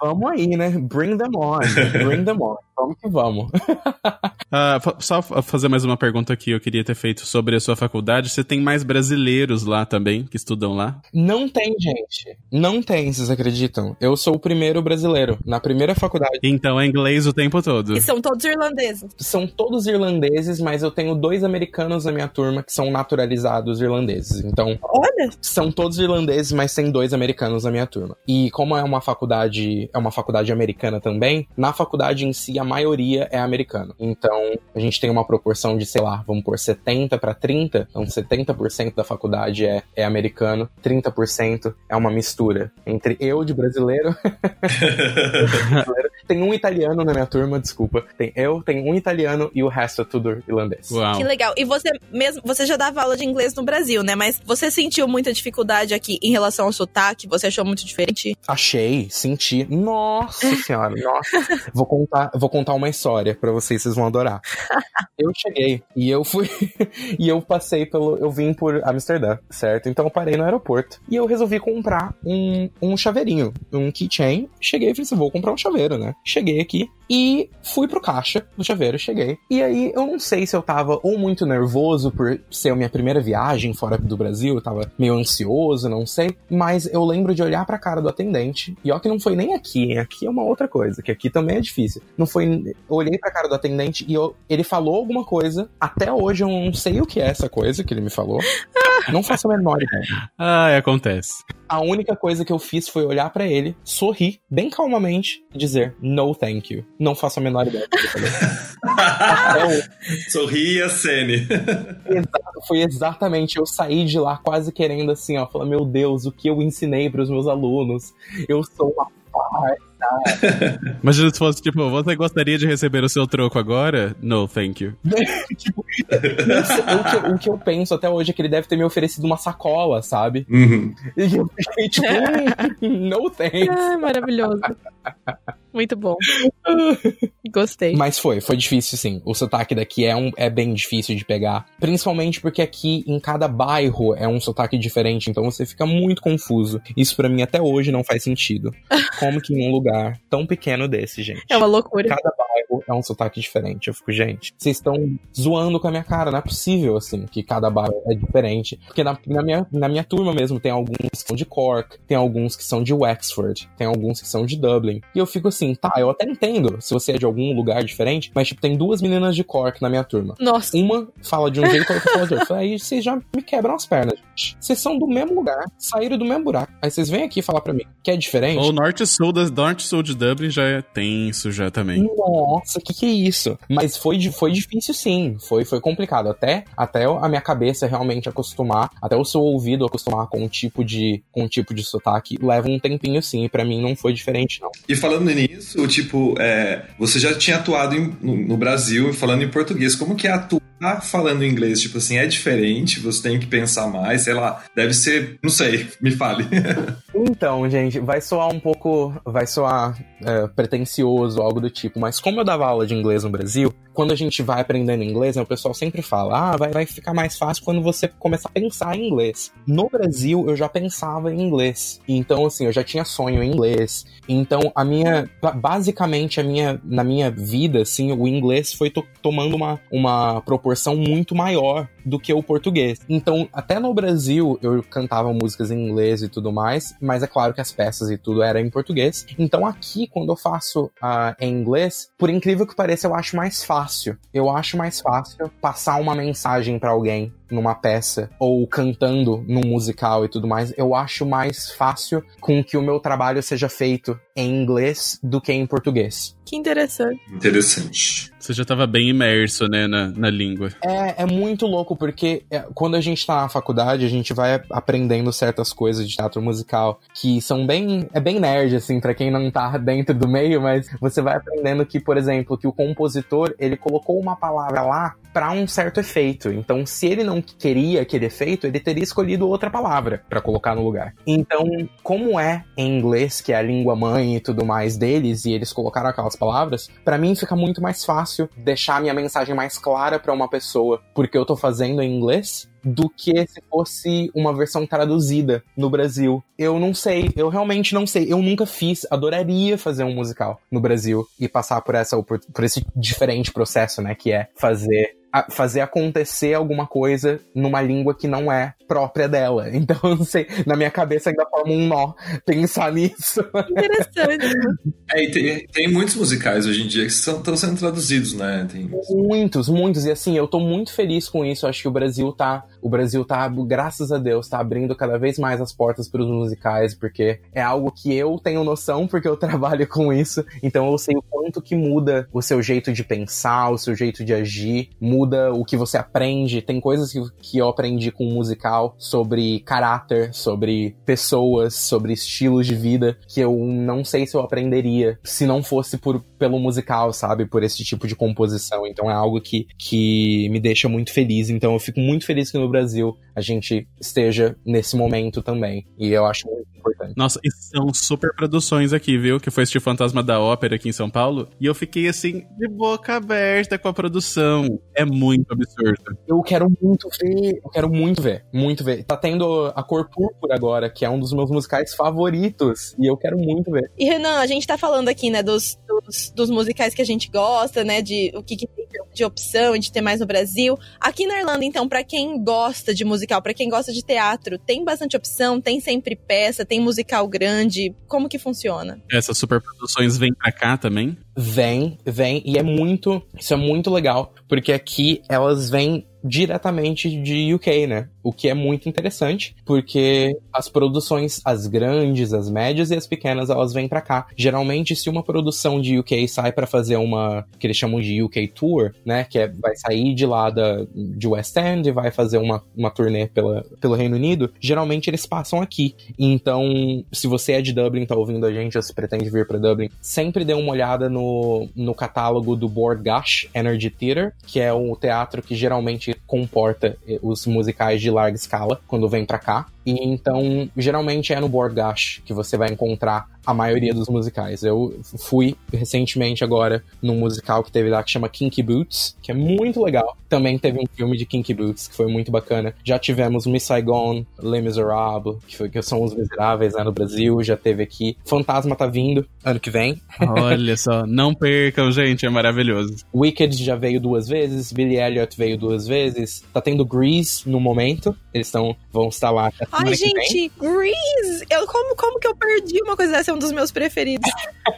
Vamos aí, né? Bring them on. Bring them on. Vamos que vamos.
uh, só fazer mais uma pergunta que eu queria ter feito sobre a sua faculdade. Você tem mais brasileiros lá também que estudam lá?
Não tem, gente. Não tem, vocês acreditam? Eu sou o primeiro brasileiro na primeira faculdade.
Então é inglês o tempo todo.
E são todos irlandeses?
São todos irlandeses, mas eu tenho dois americanos na minha turma que são naturalizados irlandeses. Então,
olha,
são todos irlandeses, mas tem dois americanos na minha turma. E como é uma faculdade, é uma faculdade americana também, na faculdade em si a maioria é americano. Então, a gente tem uma proporção de, sei lá, vamos por 70 para 30. Então, 70% da faculdade é, é americano, 30% é uma mistura entre eu de brasileiro. tem um italiano na minha turma, desculpa. Tem eu, tem um italiano e o resto é tudo irlandês.
Uau. Que legal. E você mesmo, você já dava aula de inglês no Brasil, né? Mas você sentiu muita dificuldade aqui em relação ao sotaque? Você achou muito diferente?
Achei, senti. Nossa senhora, nossa. Vou contar, vou contar uma história para vocês, vocês vão adorar. Eu cheguei e eu fui e eu passei pelo, eu vim por Amsterdã, certo? Então eu parei no aeroporto e eu resolvi comprar um, um chaveirinho, um keychain. Cheguei e falei assim, vou comprar um chaveiro, né? Cheguei aqui e fui pro caixa do chaveiro, cheguei. E aí eu não sei se eu tava ou muito nervoso por ser a minha primeira viagem fora do Brasil, eu tava meio ansioso, não sei, mas eu lembro de olhar pra cara do atendente, e ó que não foi nem aqui, hein? aqui é uma outra coisa, que aqui também é difícil. Não foi, eu olhei pra cara do atendente e eu, ele falou alguma coisa, até hoje eu não sei o que é essa coisa que ele me falou. Não faço a menor ideia.
Ah, acontece.
A única coisa que eu fiz foi olhar para ele, sorrir bem calmamente e dizer no thank you. Não faço a menor ideia do que ele falou.
Sorri e acene.
Foi exatamente, eu saí de lá quase querendo assim, ó, falar, meu Deus, o que eu ensinei para os meus alunos? Eu sou uma
Imagina se fosse tipo, você gostaria de receber o seu troco agora? No, thank you.
tipo, o, que, o, que, eu penso até hoje é que ele deve ter me oferecido uma sacola, sabe?
Uhum.
E eu fiquei tipo, no thanks.
Ah, maravilhoso. Muito bom. Gostei.
Mas foi, foi difícil sim. O sotaque daqui é, um, é bem difícil de pegar. Principalmente porque aqui em cada bairro é um sotaque diferente, então você fica muito confuso. Isso para mim até hoje não faz sentido. Como que em um lugar tão pequeno desse, gente?
É uma loucura.
Cada bairro é um sotaque diferente. Eu fico, gente, vocês estão zoando com a minha cara. Não é possível, assim, que cada bairro é diferente. Porque na, na, minha, na minha turma mesmo tem alguns que são de Cork, tem alguns que são de Wexford, tem alguns que são de Dublin. E eu fico assim, tá, eu até entendo se você é de algum lugar diferente, mas, tipo, tem duas meninas de Cork na minha turma.
Nossa.
Uma fala de um jeito, a outra fala de outro. Aí vocês já me quebram as pernas, gente. Vocês são do mesmo lugar, saíram do mesmo buraco. Aí vocês vêm aqui falar pra mim que é diferente.
O norte e sul, da, norte e sul de Dublin já é tenso já também.
Nossa, que que é isso? Mas foi, foi difícil sim, foi, foi complicado. Até, até a minha cabeça realmente acostumar, até o seu ouvido acostumar com um tipo de, com um tipo de sotaque, leva um tempinho sim, e pra mim não foi diferente não.
E falando nisso, tipo, é, você já tinha atuado em, no, no Brasil falando em português, como que é atuar falando inglês? Tipo assim, é diferente, você tem que pensar mais, sei lá, deve ser, não sei, me fale.
Então, gente, vai soar um pouco. Vai soar é, pretencioso, algo do tipo, mas como eu dava aula de inglês no Brasil, quando a gente vai aprendendo inglês, né, o pessoal sempre fala: ah, vai, vai ficar mais fácil quando você começar a pensar em inglês. No Brasil, eu já pensava em inglês. Então, assim, eu já tinha sonho em inglês. Então, a minha. Basicamente, a minha, na minha vida, assim, o inglês foi to tomando uma, uma proporção muito maior do que o português. Então, até no Brasil, eu cantava músicas em inglês e tudo mais, mas é claro que as peças e tudo era em português. Então, aqui, quando eu faço uh, em inglês, por incrível que pareça, eu acho mais fácil. Eu acho mais fácil passar uma mensagem para alguém numa peça ou cantando num musical e tudo mais, eu acho mais fácil com que o meu trabalho seja feito em inglês do que em português.
Que interessante.
Interessante.
Você já estava bem imerso, né, na, na língua.
É, é muito louco, porque é, quando a gente tá na faculdade, a gente vai aprendendo certas coisas de teatro musical que são bem. É bem nerd, assim, para quem não tá dentro do meio, mas você vai aprendendo que, por exemplo, que o compositor, ele colocou uma palavra lá para um certo efeito. Então, se ele não queria aquele efeito, ele teria escolhido outra palavra para colocar no lugar. Então, como é em inglês, que é a língua mãe e tudo mais deles, e eles colocaram aquelas palavras, para mim fica muito mais fácil deixar minha mensagem mais clara para uma pessoa, porque eu tô fazendo em inglês do que se fosse uma versão traduzida no Brasil. Eu não sei, eu realmente não sei. Eu nunca fiz, adoraria fazer um musical no Brasil e passar por essa por, por esse diferente processo, né, que é fazer a fazer acontecer alguma coisa numa língua que não é própria dela. Então, eu não sei, na minha cabeça ainda forma um nó pensar nisso.
Interessante.
É, tem, tem, muitos musicais hoje em dia que estão sendo traduzidos, né? Tem...
Muitos, muitos. E assim, eu tô muito feliz com isso. Eu acho que o Brasil tá. O Brasil tá, graças a Deus, tá abrindo cada vez mais as portas para os musicais, porque é algo que eu tenho noção, porque eu trabalho com isso. Então eu sei o quanto que muda o seu jeito de pensar, o seu jeito de agir, muda o que você aprende. Tem coisas que, que eu aprendi com o musical sobre caráter, sobre pessoas, sobre estilos de vida, que eu não sei se eu aprenderia se não fosse por, pelo musical, sabe? Por esse tipo de composição. Então é algo que, que me deixa muito feliz. Então eu fico muito feliz que no Brasil a gente esteja nesse momento também. E eu acho muito importante.
Nossa, e são super produções aqui, viu? Que foi este Fantasma da Ópera aqui em São Paulo. E eu fiquei assim, de boca aberta com a produção. É muito absurdo.
Eu quero muito ver, eu quero muito ver, muito ver. Tá tendo a Cor Púrpura agora, que é um dos meus musicais favoritos. E eu quero muito ver.
E Renan, a gente tá falando aqui, né, dos, dos, dos musicais que a gente gosta, né? De o que, que tem de opção, de ter mais no Brasil. Aqui na Irlanda, então, para quem gosta de musical, para quem gosta de teatro, tem bastante opção, tem sempre peça, tem musical grande. Como que funciona?
Essas superproduções vêm pra cá também?
Vem, vem, e é muito. Isso é muito legal, porque aqui elas vêm diretamente de UK, né? O que é muito interessante, porque as produções, as grandes, as médias e as pequenas, elas vêm para cá. Geralmente, se uma produção de UK sai para fazer uma que eles chamam de UK Tour, né, que é, vai sair de lá da, de West End vai fazer uma, uma turnê pela, pelo Reino Unido, geralmente eles passam aqui. Então, se você é de Dublin, tá ouvindo a gente, ou se pretende vir para Dublin, sempre dê uma olhada no no, catálogo do Board Gash Energy Theater, que é o teatro que geralmente comporta eh, os musicais de larga escala quando vem pra cá. E então, geralmente é no Board Gash que você vai encontrar a maioria dos musicais. Eu fui recentemente agora num musical que teve lá que chama Kinky Boots, que é muito legal. Também teve um filme de Kinky Boots que foi muito bacana. Já tivemos Miss Saigon, Les Miserables, que, foi, que são os miseráveis né, no Brasil. Já teve aqui. Fantasma tá vindo ano que vem.
Olha só, não percam, gente, é maravilhoso.
Wicked já veio duas vezes, Billy Elliot veio duas vezes. Tá tendo Grease no momento. Eles estão vão estar lá.
Ai, gente, Grease! Eu, como, como que eu perdi uma coisa dessa? É um dos meus preferidos.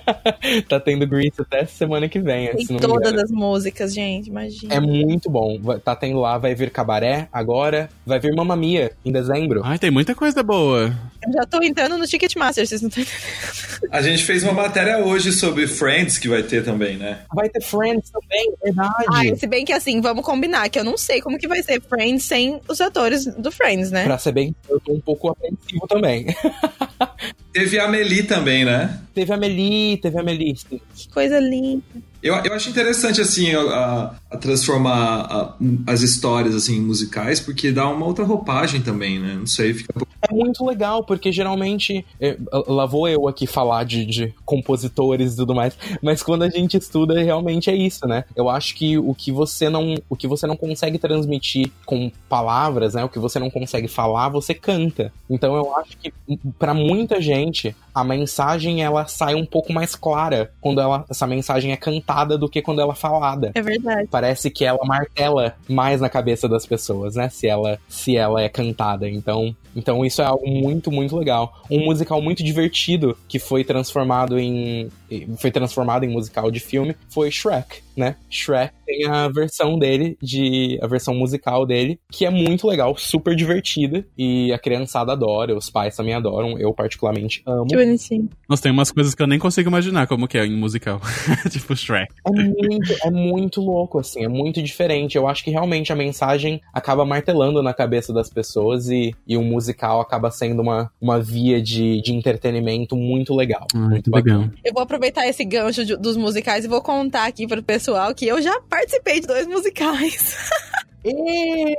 tá tendo Grease até semana que vem.
Tem todas as músicas, gente, imagina.
É muito bom. Tá tendo lá, vai vir Cabaré agora, vai vir Mamma Mia em dezembro.
Ai, tem muita coisa boa.
Eu já tô entrando no Ticketmaster, vocês não estão entendendo.
A gente fez uma matéria hoje sobre Friends, que vai ter também, né?
Vai ter Friends também, verdade.
Ai, se bem que assim, vamos combinar, que eu não sei como que vai ser Friends sem os atores do Friends, né?
Pra ser bem, eu tô um pouco apreensivo também.
Teve a Amelie também, né?
Teve a Amelie, teve a Amelie, sim.
Que coisa linda.
Eu, eu acho interessante, assim, a, a transformar a, as histórias, assim, musicais, porque dá uma outra roupagem também, né? Não sei, fica...
É muito legal, porque geralmente, é, lá vou eu aqui falar de, de compositores e tudo mais, mas quando a gente estuda, realmente é isso, né? Eu acho que o que você não, o que você não consegue transmitir com palavras, né? O que você não consegue falar, você canta. Então eu acho que para muita gente, a mensagem ela sai um pouco mais clara quando ela, essa mensagem é cantada do que quando ela é falada.
É verdade.
Parece que ela martela mais na cabeça das pessoas, né? Se ela, se ela é cantada. Então, então isso é algo muito, muito legal. Um musical muito divertido que foi transformado em foi transformado em musical de filme foi Shrek, né? Shrek tem a versão dele de a versão musical dele, que é muito legal, super divertida e a criançada adora, os pais também adoram, eu particularmente amo.
Que bonitinho.
Nossa, tem umas coisas que eu nem consigo imaginar como que é em musical, tipo Shrek.
É muito, é muito louco assim, é muito diferente. Eu acho que realmente a mensagem acaba martelando na cabeça das pessoas e, e o musical acaba sendo uma, uma via de, de entretenimento muito legal.
Ah,
muito
legal.
bacana.
Eu vou aproveitar esse gancho de- dos musicais e vou contar aqui pro pessoal que eu já participei de dois musicais.
Hum.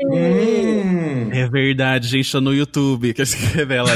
É verdade, gente, tá no YouTube que se revela.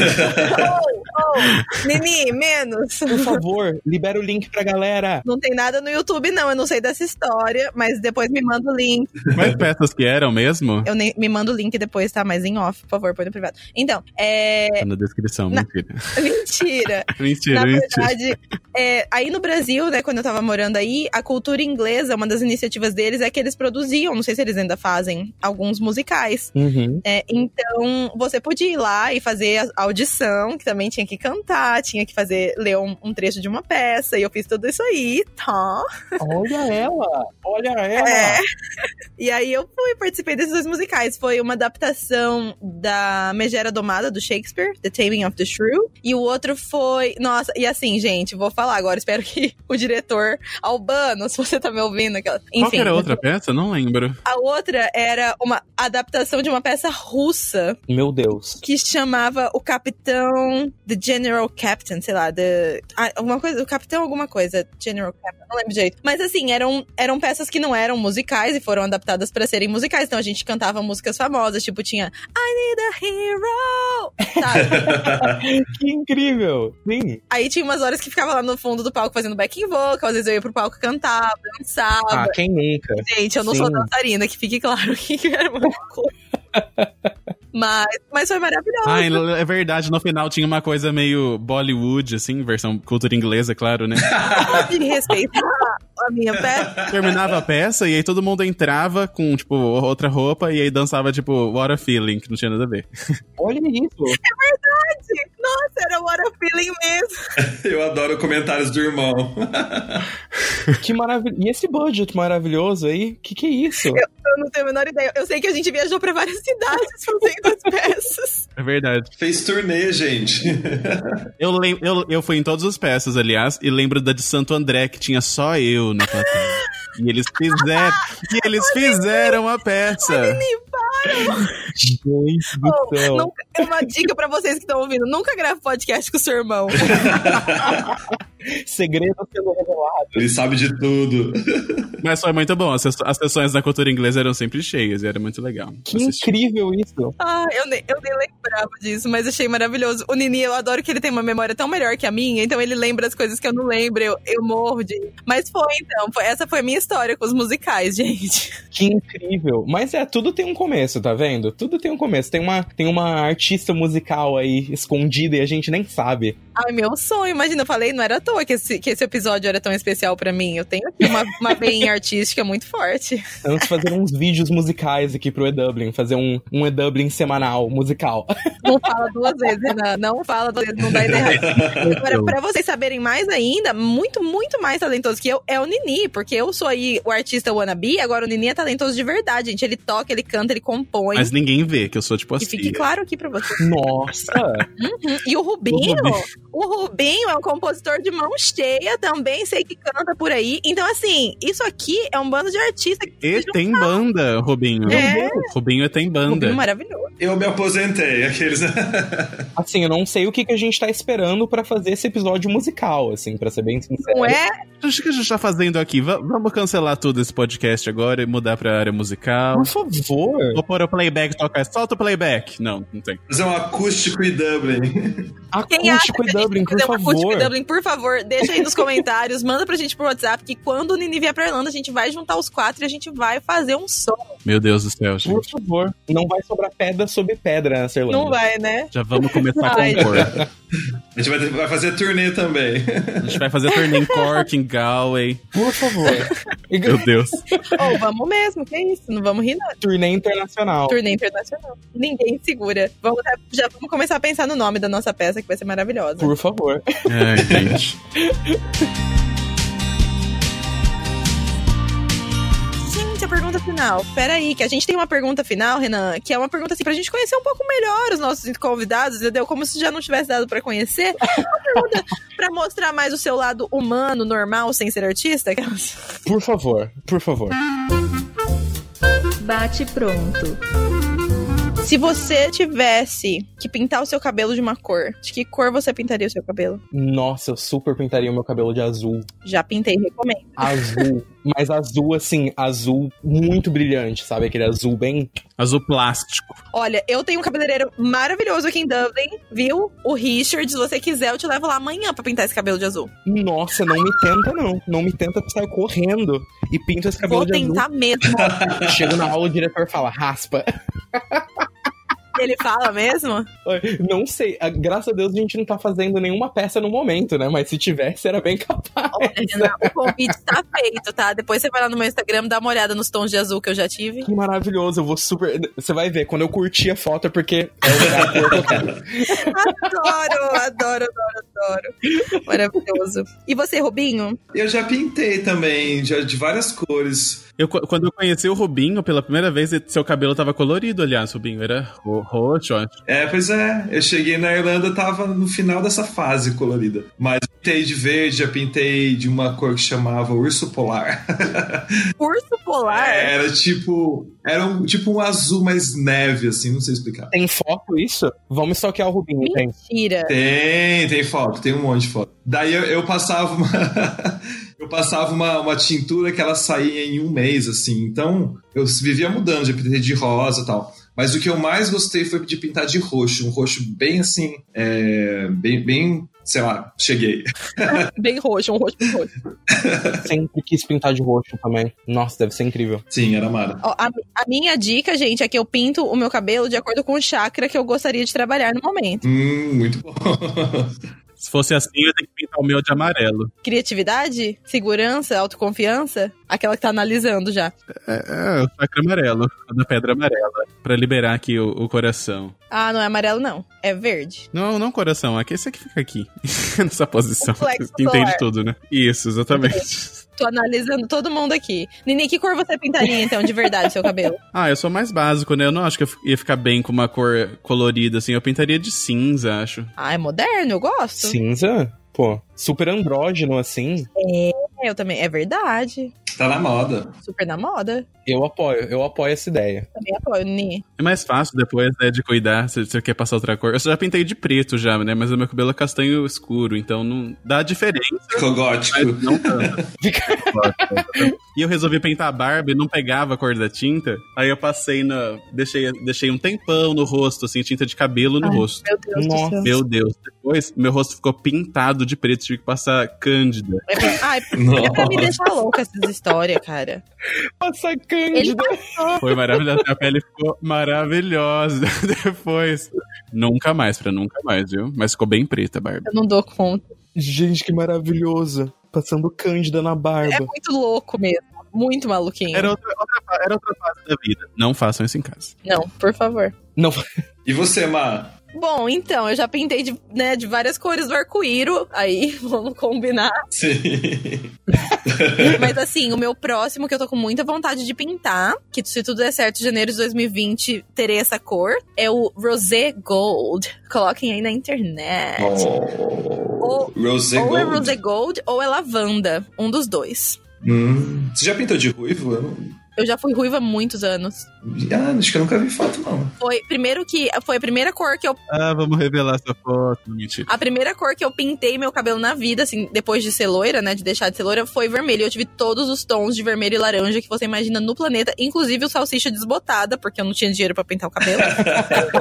Nini, menos.
Por favor, libera o link pra galera.
Não tem nada no YouTube, não. Eu não sei dessa história, mas depois me manda o link.
Quais peças que eram mesmo?
Eu nem, me manda o link depois, tá? Mas em off, por favor, põe no privado. Então, é.
Tá na descrição,
Na-
mentira.
Mentira.
Mentira,
Na
mentira.
verdade, é, aí no Brasil, né, quando eu tava morando aí, a cultura inglesa, uma das iniciativas deles é que eles produziam, não sei se eles ainda fazem, alguns musicais.
Uhum.
É, então, você podia ir lá e fazer a audição, que também tinha que cantar, tinha que fazer, ler um, um trecho de uma peça, e eu fiz tudo isso aí, tá?
Olha ela! Olha ela!
É. E aí eu fui, participei desses dois musicais. Foi uma adaptação da Megera Domada, do Shakespeare, The Taming of the Shrew. E o outro foi. Nossa, e assim, gente, vou falar agora. Espero que o diretor Albano, se você tá me ouvindo, aquela. Enfim.
Qual que era a outra peça? Não lembro.
A outra era uma adaptação de uma peça russa
Meu Deus.
que chamava o Capitão. The General Captain, sei lá, the, ah, alguma coisa, o Capitão alguma coisa, General Captain, não lembro direito. Mas assim, eram, eram peças que não eram musicais e foram adaptadas pra serem musicais. Então a gente cantava músicas famosas, tipo tinha I Need a Hero,
que incrível! Sim.
Aí tinha umas horas que ficava lá no fundo do palco fazendo backing vocal, às vezes eu ia pro palco cantar, dançava.
Ah, quem nunca?
Gente, eu não sou
sim.
dançarina, que fique claro que era uma coisa. Mas, mas foi maravilhoso.
Ah, é verdade, no final tinha uma coisa meio Bollywood, assim, versão cultura inglesa, claro, né?
Pode respeitar a minha peça.
Terminava a peça e aí todo mundo entrava com, tipo, outra roupa e aí dançava, tipo, What a Feeling, que não tinha nada a ver.
Olha isso!
Nossa, era What a Feeling mesmo.
Eu adoro comentários do irmão.
Que maravilha. E esse budget maravilhoso aí? Que que é isso?
Eu não tenho a menor ideia. Eu sei que a gente viajou pra várias cidades fazendo as peças.
É verdade.
Fez turnê, gente.
Eu, lem eu, eu fui em todas as peças, aliás, e lembro da de Santo André, que tinha só eu na plateia. E eles fizeram, e eles fizeram a peça.
Gente do céu.
Nunca, é uma dica pra vocês que estão ouvindo. Nunca grave podcast com o seu irmão.
Segredo sendo revelado.
Ele sabe de tudo.
Mas foi muito bom. As, as sessões da cultura inglesa eram sempre cheias e era muito legal.
Que
assistir.
incrível isso.
Ah, eu nem, eu nem lembrava disso, mas achei maravilhoso. O Nini, eu adoro que ele tem uma memória tão melhor que a minha, então ele lembra as coisas que eu não lembro, eu, eu morro de. Mas foi então, foi- essa foi a minha história com os musicais, gente.
Que incrível. Mas é, tudo tem um começo, tá vendo? Tudo tem um começo. Tem uma, tem uma artista musical aí escondida e a gente nem sabe.
Ai, meu sonho, imagina, eu falei, não era toa que esse, que esse episódio era tão especial pra mim. Eu tenho aqui uma, uma veinha artística muito forte.
Vamos fazer uns vídeos musicais aqui pro E-Dublin. Fazer um, um E-Dublin semanal musical.
Não fala duas vezes, Renan. Não fala duas vezes, não dá ideia. Agora, pra vocês saberem mais ainda, muito, muito mais talentoso que eu, é o Nini, porque eu sou aí o artista wannabe, agora o Nini é talentoso de verdade, gente. Ele toca, ele canta, ele compõe.
Mas ninguém vê que eu sou tipo assim.
fique claro aqui pra vocês.
Nossa!
Uhum. E o Rubinho, o Rubinho é um compositor de mão cheia, também sei que canta por aí. Então, assim, isso aqui é um bando de artistas que
E tem banda, Rubinho.
É.
Rubinho é tem
Rubinho
banda.
maravilhoso.
Eu me aposentei, aqueles.
Assim, eu não sei o que, que a gente tá esperando pra fazer esse episódio musical, assim, pra ser bem sincero.
Não é?
O que a gente tá fazendo aqui? Va- vamos cancelar tudo esse podcast agora e mudar pra área musical.
Por favor.
Vou pôr o playback tocar. Solta o playback. Não, não tem.
Fazer um acústico e Dublin.
Acústico e Dublin, por
um acústico
favor.
em Dublin, por favor, deixa aí nos comentários, manda pra gente pro WhatsApp que quando o Nini vier pra Irlanda, a gente vai juntar os quatro e a gente vai fazer um som.
Meu Deus do céu,
Por
gente.
favor. Não vai sobrar pedra sobre pedra nessa Irlanda.
Não vai, né?
Já vamos começar a
Ai.
A gente vai, vai fazer turnê também.
A gente vai fazer turnê em Cork, em Galway.
Por favor.
Meu Deus.
Ou vamos mesmo, que isso, não vamos rir não.
Turnê internacional.
Turnê internacional. Ninguém segura. Vamos, já vamos começar a pensar no nome da nossa peça, que vai ser maravilhosa.
Por favor.
Ai, gente.
pergunta final. Peraí, que a gente tem uma pergunta final, Renan, que é uma pergunta assim pra gente conhecer um pouco melhor os nossos convidados, entendeu? Como se já não tivesse dado pra conhecer. Uma pergunta pra mostrar mais o seu lado humano, normal, sem ser artista. aquelas-
Por favor. Por favor.
Bate pronto.
Se você tivesse que pintar o seu cabelo de uma cor, de que cor você pintaria o seu cabelo?
Nossa, eu super pintaria o meu cabelo de azul.
Já pintei, recomendo.
Azul. Mas azul, assim, azul muito brilhante, sabe? Aquele azul bem.
Azul plástico.
Olha, eu tenho um cabeleireiro maravilhoso aqui em Dublin, viu? O Richard, se você quiser, eu te levo lá amanhã pra pintar esse cabelo de azul.
Nossa, não me tenta, não. Não me tenta sair correndo e pinto esse cabelo
Vou
de azul.
tentar mesmo.
Chego na aula, o diretor fala, raspa.
Ele fala mesmo?
Não sei. a- Graças a Deus a gente não tá fazendo nenhuma peça no momento, né? Mas se tivesse, era bem capaz.
Olha, o convite tá feito, tá? Depois você vai lá no meu Instagram, dá uma olhada nos tons de azul que eu já tive.
Que maravilhoso, eu vou super. Você vai ver, quando eu curtir a foto é porque é que.
Adoro, adoro, adoro, adoro. Maravilhoso. E você, Rubinho?
Eu já pintei também, já de várias cores.
Eu, quando eu conheci o Rubinho pela primeira vez, seu cabelo tava colorido, aliás, Rubinho. Era roxo.
É, pois é. Eu cheguei na Irlanda, tava no final dessa fase colorida. Mas pintei de verde, já pintei de uma cor que chamava urso polar.
Urso polar?
Era tipo. Era um, tipo um azul mais neve, assim, não sei explicar.
Tem foto isso? Vamos stalkear o Rubinho.
Mentira.
Tem, tem foto, tem um monte de foto. Daí eu, eu passava uma. eu passava uma, uma tintura que ela saía em um mês, assim. Então, eu vivia mudando, já pintei de rosa e tal. Mas o que eu mais gostei foi de pintar de roxo. Um roxo bem assim. é, bem, bem. Sei lá, cheguei.
Bem roxo, um roxo bem roxo.
Sempre quis pintar de roxo também. Nossa, deve ser incrível.
Sim, era mara.
Ó, a, a minha dica, gente, é que eu pinto o meu cabelo de acordo com o chakra que eu gostaria de trabalhar no momento.
Hum, muito bom.
Se fosse assim, eu ia ter que pintar o meu de amarelo.
Criatividade, segurança, autoconfiança, aquela que tá analisando já.
É, é o chakra amarelo, a da pedra amarela. Pra liberar aqui o, o coração.
Ah, não é amarelo, não. É verde.
Não, não coração, aqui esse aqui fica aqui. Nessa posição. Entende tudo, né? Isso, exatamente.
Tô analisando todo mundo aqui. Nini, que cor você pintaria, então, de verdade, seu cabelo?
Ah, eu sou mais básico, né? Eu não acho que eu ia ficar bem com uma cor colorida, assim. Eu pintaria de cinza, acho.
Ah, é moderno, eu gosto.
Cinza? Pô, super andrógeno assim.
É, eu também. É verdade.
Tá na moda.
Super na moda.
Eu apoio, eu apoio essa ideia.
Também apoio, Ni.
É mais fácil depois, né, de cuidar, se você quer passar outra cor. Eu já pintei de preto já, né, mas o meu cabelo é castanho escuro, então não dá diferença,
Ficou gótico.
mas não tanto. e eu resolvi pintar a barba e não pegava a cor da tinta, aí eu passei na... Deixei, deixei um tempão no rosto, assim, tinta de cabelo no
Ai,
rosto.
Meu Deus
Nossa.
do céu.
Meu Deus. Depois, meu rosto ficou pintado de preto, tive que passar cândida.
É pra- Ai, é pra me deixar louca essas histórias, cara.
Passa
Ele
cândida.
Foi maravilhoso. A pele ficou maravilhosa depois. Nunca mais, pra nunca mais, viu? Mas ficou bem preta a barba.
Eu não dou conta.
Gente, que maravilhoso. Passando cândida na
É
barba.
muito louco mesmo. Muito maluquinho.
Era outra, outra, era outra fase da vida. Não façam isso em casa.
Não, por favor.
Não,
E você, Ma?
Bom, então, eu já pintei de, né, de várias cores do arco-íro. Aí, vamos combinar.
Sim.
Mas assim, o meu próximo que eu tô com muita vontade de pintar, que se tudo der certo, em janeiro de 2020 terei essa cor, é o Rosé Gold. Coloquem aí na internet.
Oh. Rosé
ou é
Gold.
Rosé Gold ou é lavanda. Um dos dois.
Hum. Você já pintou de ruivo? Eu não...
Eu já fui ruiva há muitos anos.
Ah, acho que eu nunca vi foto, não.
Foi primeiro que foi a primeira cor que eu
Ah, vamos revelar essa foto. Mentira.
a primeira cor que eu pintei meu cabelo na vida, assim, depois de ser loira, né, de deixar de ser loira, foi vermelho. Eu tive todos os tons de vermelho e laranja que você imagina no planeta, inclusive o salsicha desbotada, porque eu não tinha dinheiro pra pintar o cabelo.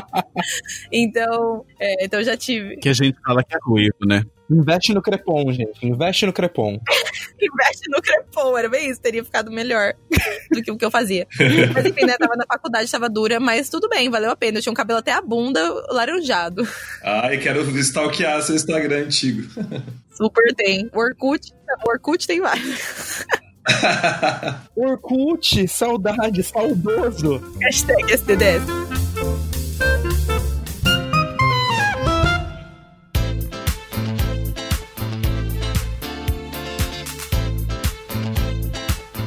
então, é, então eu já tive.
Que a gente fala que é ruivo, né?
Investe no Crepom, gente. Investe no Crepom.
Investe no crepom, era bem isso, teria ficado melhor do que o que eu fazia. Mas enfim, né, tava na faculdade, tava dura, mas tudo bem, valeu a pena. Eu tinha um cabelo até a bunda laranjado.
Ai, quero stalkear seu Instagram antigo.
Super tem. Orkut, o Orkut tem vários.
Orkut, saudade, saudoso.
Hashtag STDS.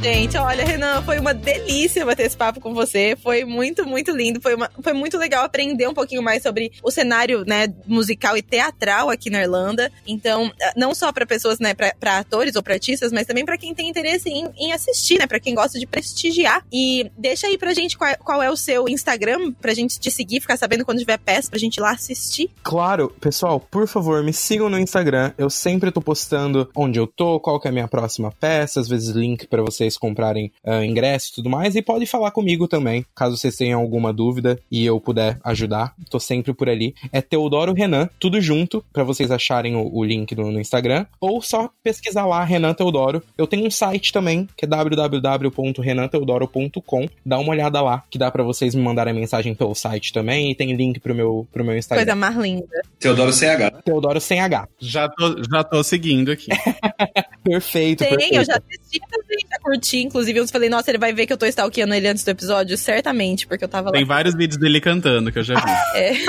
Gente, olha, Renan, foi uma delícia bater esse papo com você. Foi muito, muito lindo. Foi, uma- foi muito legal aprender um pouquinho mais sobre o cenário, né, musical e teatral aqui na Irlanda. Então, eh, não só para pessoas, né, para atores ou para artistas, mas também para quem tem interesse em, em assistir, né, para quem gosta de prestigiar. E deixa aí pra gente qual, qual é o seu Instagram, pra gente te seguir, ficar sabendo quando tiver peça, pra gente ir lá assistir.
Claro, pessoal, por favor, me sigam no Instagram. Eu sempre tô postando onde eu tô, qual que é a minha próxima peça, às vezes link pra vocês comprarem ah, ingresso e tudo mais. E pode falar comigo também, caso vocês tenham alguma dúvida e eu puder ajudar. Tô sempre por ali. É Teodoro Renan, tudo junto, pra vocês acharem o, o link no, no Instagram. Ou só pesquisar lá Renan Teodoro. Eu tenho um site também, que é www.renanteodoro.com. Dá uma olhada lá, que dá pra vocês me mandarem mensagem pelo site também. E tem link pro meu, pro meu Instagram.
Coisa mais linda.
Teodoro sem H.
Teodoro sem H.
Já tô, já tô seguindo aqui.
Perfeito,
Tem,
perfeito.
eu já assisti também, já curti. Inclusive, eu falei, nossa, ele vai ver que eu tô stalkeando ele antes do episódio, certamente, porque eu tava lá.
Tem vários vídeos dele cantando que eu já vi.
É.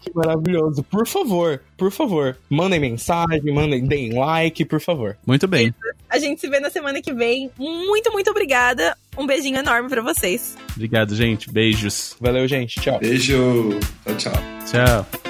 Que maravilhoso. Por favor, por favor, mandem mensagem, mandem, deem like, por favor.
Muito bem.
A gente se vê na semana que vem. Muito, muito obrigada. Um beijinho enorme pra vocês.
Obrigado, gente. Beijos.
Valeu, gente. Tchau.
Beijo. Tchau, tchau.
Tchau.